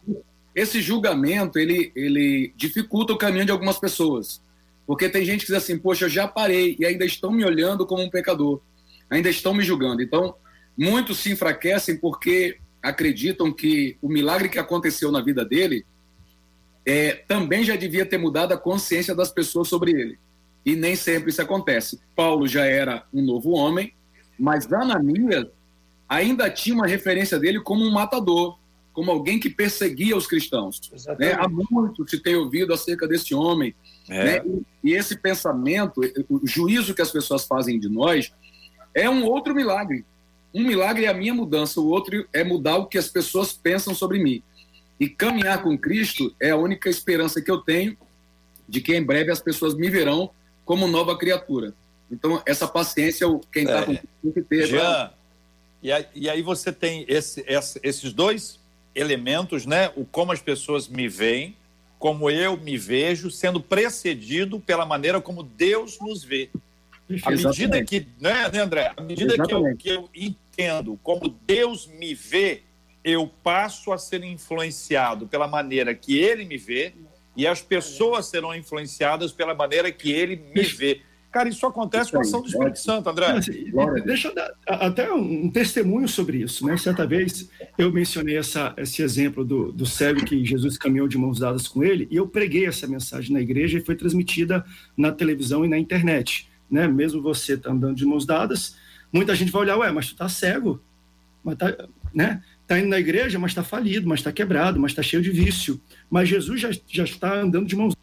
esse julgamento, ele, ele dificulta o caminho de algumas pessoas. Porque tem gente que diz assim, poxa, eu já parei e ainda estão me olhando como um pecador, ainda estão me julgando. Então, muitos se enfraquecem porque acreditam que o milagre que aconteceu na vida dele é, também já devia ter mudado a consciência das pessoas sobre ele. E nem sempre isso acontece. Paulo já era um novo homem, mas Ananias ainda tinha uma referência dele como um matador, como alguém que perseguia os cristãos. Né? Há muito se tem ouvido acerca desse homem. É. Né? E, e esse pensamento, o juízo que as pessoas fazem de nós, é um outro milagre. Um milagre é a minha mudança, o outro é mudar o que as pessoas pensam sobre mim. E caminhar com Cristo é a única esperança que eu tenho de que em breve as pessoas me verão como nova criatura. Então, essa paciência, quem está é. com tem que ter.
Jean, e, aí, e aí você tem esse, esse, esses dois elementos, né? O como as pessoas me veem, como eu me vejo, sendo precedido pela maneira como Deus nos vê. À medida que, né, né, André? À medida que eu, que eu entendo como Deus me vê, eu passo a ser influenciado pela maneira que Ele me vê e as pessoas serão influenciadas pela maneira que Ele me vê. Cara, isso acontece com a ação do Espírito Santo, André.
Assim, deixa eu dar até um testemunho sobre isso. Né? Certa vez eu mencionei essa, esse exemplo do, do cego que Jesus caminhou de mãos dadas com ele, e eu preguei essa mensagem na igreja e foi transmitida na televisão e na internet. Né? Mesmo você tá andando de mãos dadas, muita gente vai olhar, ué, mas tu tá cego, mas tá, né? Tá indo na igreja, mas está falido, mas está quebrado, mas está cheio de vício. Mas Jesus já, já está andando de mãos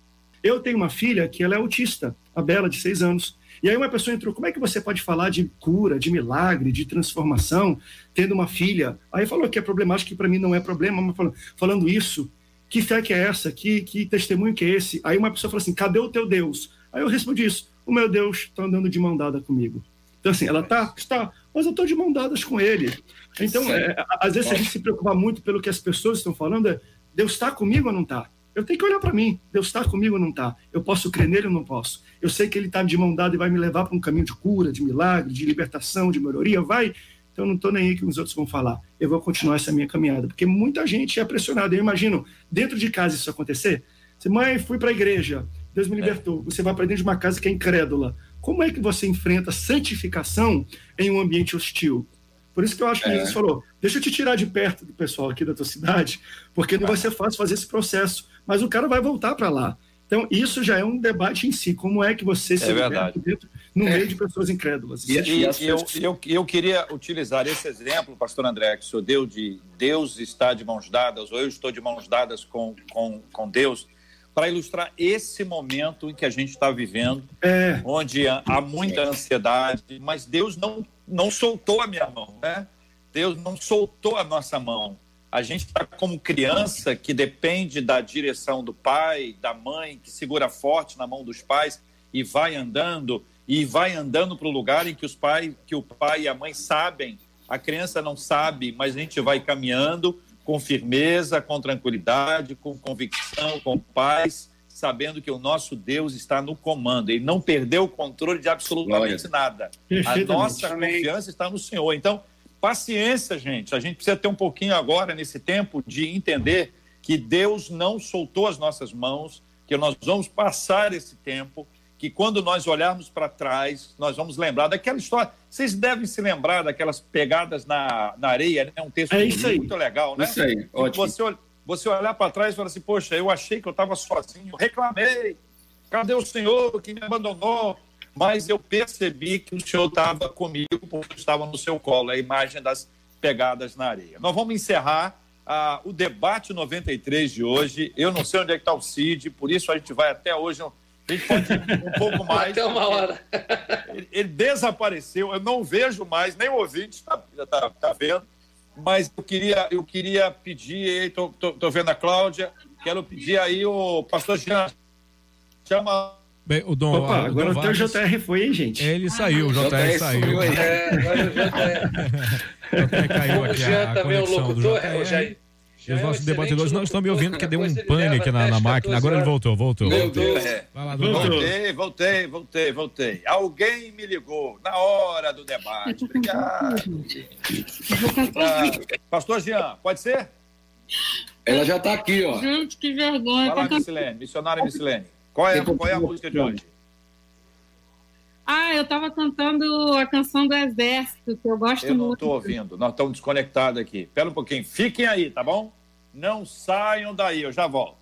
eu tenho uma filha que ela é autista, a Bela, de seis anos. E aí uma pessoa entrou, como é que você pode falar de cura, de milagre, de transformação, tendo uma filha? Aí falou que é problemático, que para mim não é problema, mas falando, falando isso, que fé que é essa? Que, que testemunho que é esse? Aí uma pessoa falou assim, cadê o teu Deus? Aí eu respondi isso, o meu Deus está andando de mão dada comigo. Então assim, ela tá, está, mas eu estou de mão dadas com ele. Então, é, às vezes a gente se preocupa muito pelo que as pessoas estão falando, é, Deus está comigo ou não está? Eu tenho que olhar para mim. Deus está comigo ou não está? Eu posso crer nele ou não posso? Eu sei que ele está de mão dada e vai me levar para um caminho de cura, de milagre, de libertação, de melhoria. Vai. Então, eu não estou nem aí que os outros vão falar. Eu vou continuar essa minha caminhada. Porque muita gente é pressionada. Eu imagino, dentro de casa isso acontecer. Você, mãe, fui para a igreja. Deus me libertou. Você vai para dentro de uma casa que é incrédula. Como é que você enfrenta santificação em um ambiente hostil? Por isso que eu acho que é. Jesus falou: deixa eu te tirar de perto do pessoal aqui da tua cidade, porque não vai ser fácil fazer esse processo mas o cara vai voltar para lá. Então, isso já é um debate em si. Como é que você se
é dentro,
no é. meio de pessoas incrédulas?
E, e, e eu, eu, eu, queria utilizar esse exemplo, pastor André, que o senhor deu de Deus está de mãos dadas, ou eu estou de mãos dadas com, com, com Deus, para ilustrar esse momento em que a gente está vivendo, é. onde há muita ansiedade, mas Deus não, não soltou a minha mão, né? Deus não soltou a nossa mão. A gente está como criança que depende da direção do pai, da mãe, que segura forte na mão dos pais e vai andando e vai andando para o lugar em que os pais, que o pai e a mãe sabem. A criança não sabe, mas a gente vai caminhando com firmeza, com tranquilidade, com convicção, com paz, sabendo que o nosso Deus está no comando. Ele não perdeu o controle de absolutamente Glória. nada. A nossa confiança está no Senhor. Então, Paciência, gente. A gente precisa ter um pouquinho agora, nesse tempo, de entender que Deus não soltou as nossas mãos, que nós vamos passar esse tempo, que quando nós olharmos para trás, nós vamos lembrar daquela história. Vocês devem se lembrar daquelas pegadas na, na areia, né? Um texto é muito legal, né?
Isso aí, ótimo.
Você, você olhar para trás e falar assim, poxa, eu achei que eu estava sozinho, reclamei, cadê o Senhor que me abandonou? mas eu percebi que o senhor estava comigo porque estava no seu colo, a imagem das pegadas na areia. Nós vamos encerrar ah, o debate 93 de hoje. Eu não sei onde é que está o Cid, por isso a gente vai até hoje. A gente pode ir um pouco mais.
Até uma hora.
Ele, ele, desapareceu, eu não vejo mais, nem o ouvinte está tá, tá vendo. Mas eu queria, eu queria pedir, estou vendo a Cláudia, quero pedir aí o pastor Jean, chama
Bem, o Dom,
Opa, agora o teu JR foi, hein, gente?
Ele saiu, o JR, JR saiu.
É, agora o JR.
JR caiu aqui.
A, a também o locutor,
é, Jair. E os nossos debatedores não estão me ouvindo porque deu um pane aqui na, na máquina. Agora ele voltou, voltou.
Voltou. É. voltei, voltei, voltei, voltei. Alguém me ligou na hora do debate. Obrigado. Ah, Pastor Jean, pode ser?
Ela já está aqui, ó.
Gente, que vergonha.
Fala, Missilene, missionária Missilene. Qual é, qual é a música de hoje?
Ah, eu estava cantando a canção do Exército, que eu gosto
eu
muito.
Eu não estou ouvindo, nós estamos desconectados aqui. Espera um pouquinho, fiquem aí, tá bom? Não saiam daí, eu já volto.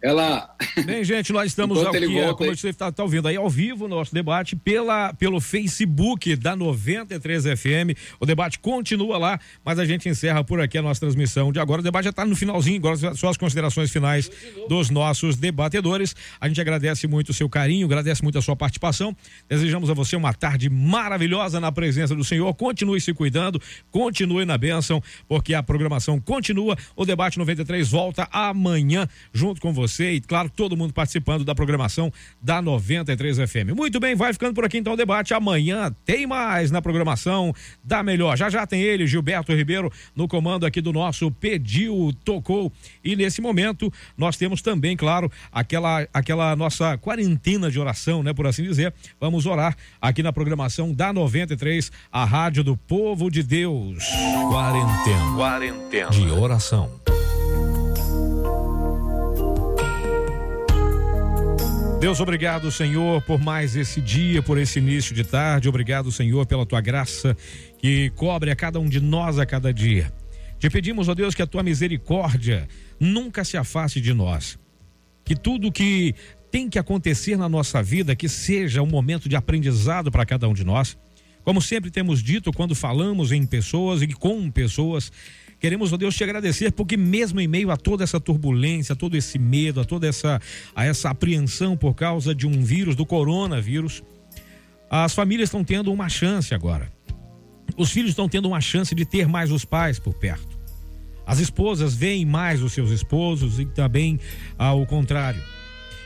Ela.
Bem, gente, nós estamos aqui, volta, como você está tá ouvindo aí, ao vivo, nosso debate pela, pelo Facebook da 93 FM. O debate continua lá, mas a gente encerra por aqui a nossa transmissão de agora. O debate já está no finalzinho, agora só as considerações finais dos nossos debatedores. A gente agradece muito o seu carinho, agradece muito a sua participação. Desejamos a você uma tarde maravilhosa na presença do Senhor. Continue se cuidando, continue na bênção, porque a programação continua. O debate 93 volta amanhã, junto com você você e, claro, todo mundo participando da programação da 93 FM. Muito bem, vai ficando por aqui então o debate. Amanhã tem mais na programação da Melhor. Já já tem ele, Gilberto Ribeiro, no comando aqui do nosso Pediu, Tocou. E nesse momento nós temos também, claro, aquela, aquela nossa quarentena de oração, né, por assim dizer. Vamos orar aqui na programação da 93, a Rádio do Povo de Deus.
Quarentena. Quarentena.
De oração. Deus, obrigado, Senhor, por mais esse dia, por esse início de tarde. Obrigado, Senhor, pela tua graça que cobre a cada um de nós a cada dia. Te pedimos, ó Deus, que a tua misericórdia nunca se afaste de nós. Que tudo que tem que acontecer na nossa vida, que seja um momento de aprendizado para cada um de nós. Como sempre temos dito quando falamos em pessoas e com pessoas, Queremos, ó Deus, te agradecer porque mesmo em meio a toda essa turbulência, a todo esse medo, a toda essa, a essa apreensão por causa de um vírus, do coronavírus, as famílias estão tendo uma chance agora. Os filhos estão tendo uma chance de ter mais os pais por perto. As esposas veem mais os seus esposos e também ao contrário.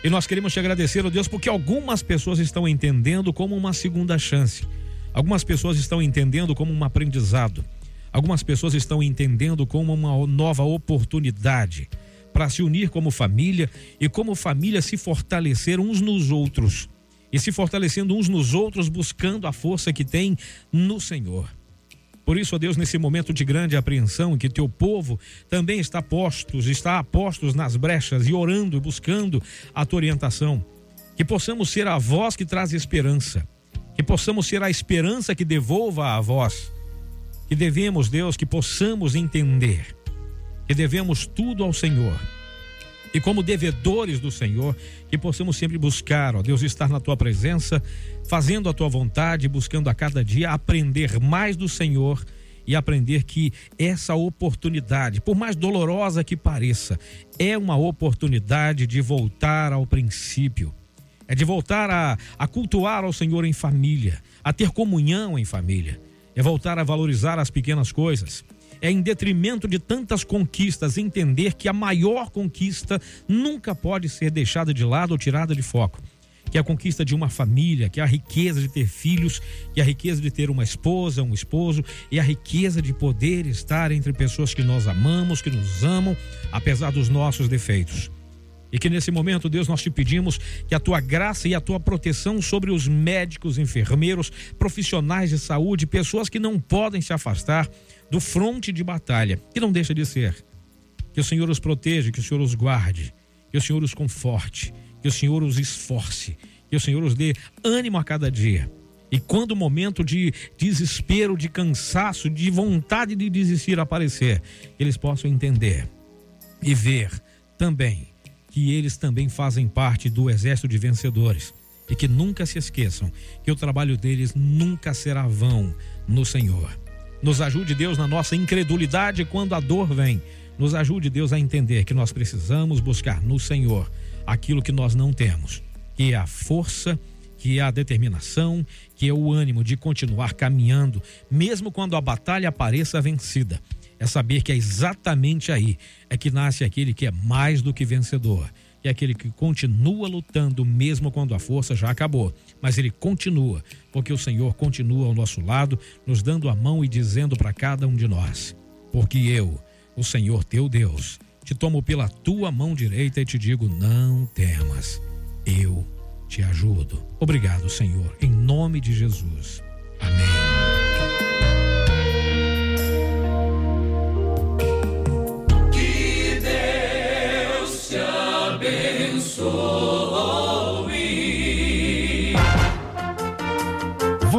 E nós queremos te agradecer, ó Deus, porque algumas pessoas estão entendendo como uma segunda chance. Algumas pessoas estão entendendo como um aprendizado. Algumas pessoas estão entendendo como uma nova oportunidade para se unir como família e como família se fortalecer uns nos outros e se fortalecendo uns nos outros buscando a força que tem no Senhor. Por isso, ó Deus, nesse momento de grande apreensão, que teu povo também está postos, está postos nas brechas e orando e buscando a tua orientação, que possamos ser a voz que traz esperança, que possamos ser a esperança que devolva a voz que devemos, Deus, que possamos entender que devemos tudo ao Senhor. E como devedores do Senhor, que possamos sempre buscar, ó Deus, estar na tua presença, fazendo a tua vontade, buscando a cada dia aprender mais do Senhor e aprender que essa oportunidade, por mais dolorosa que pareça, é uma oportunidade de voltar ao princípio. É de voltar a, a cultuar ao Senhor em família, a ter comunhão em família é voltar a valorizar as pequenas coisas. É em detrimento de tantas conquistas entender que a maior conquista nunca pode ser deixada de lado ou tirada de foco. Que a conquista de uma família, que a riqueza de ter filhos, que a riqueza de ter uma esposa, um esposo, e a riqueza de poder estar entre pessoas que nós amamos, que nos amam, apesar dos nossos defeitos. E que nesse momento, Deus, nós te pedimos que a tua graça e a tua proteção sobre os médicos, enfermeiros, profissionais de saúde, pessoas que não podem se afastar do fronte de batalha, que não deixa de ser. Que o Senhor os proteja, que o Senhor os guarde, que o Senhor os conforte, que o Senhor os esforce, que o Senhor os dê ânimo a cada dia. E quando o momento de desespero, de cansaço, de vontade de desistir aparecer, eles possam entender e ver também que eles também fazem parte do exército de vencedores e que nunca se esqueçam que o trabalho deles nunca será vão no Senhor. Nos ajude, Deus, na nossa incredulidade quando a dor vem. Nos ajude, Deus, a entender que nós precisamos buscar no Senhor aquilo que nós não temos, que é a força, que é a determinação, que é o ânimo de continuar caminhando, mesmo quando a batalha pareça vencida é saber que é exatamente aí é que nasce aquele que é mais do que vencedor. É aquele que continua lutando mesmo quando a força já acabou. Mas ele continua, porque o Senhor continua ao nosso lado, nos dando a mão e dizendo para cada um de nós: Porque eu, o Senhor teu Deus, te tomo pela tua mão direita e te digo: Não temas, eu te ajudo. Obrigado, Senhor, em nome de Jesus. Amém.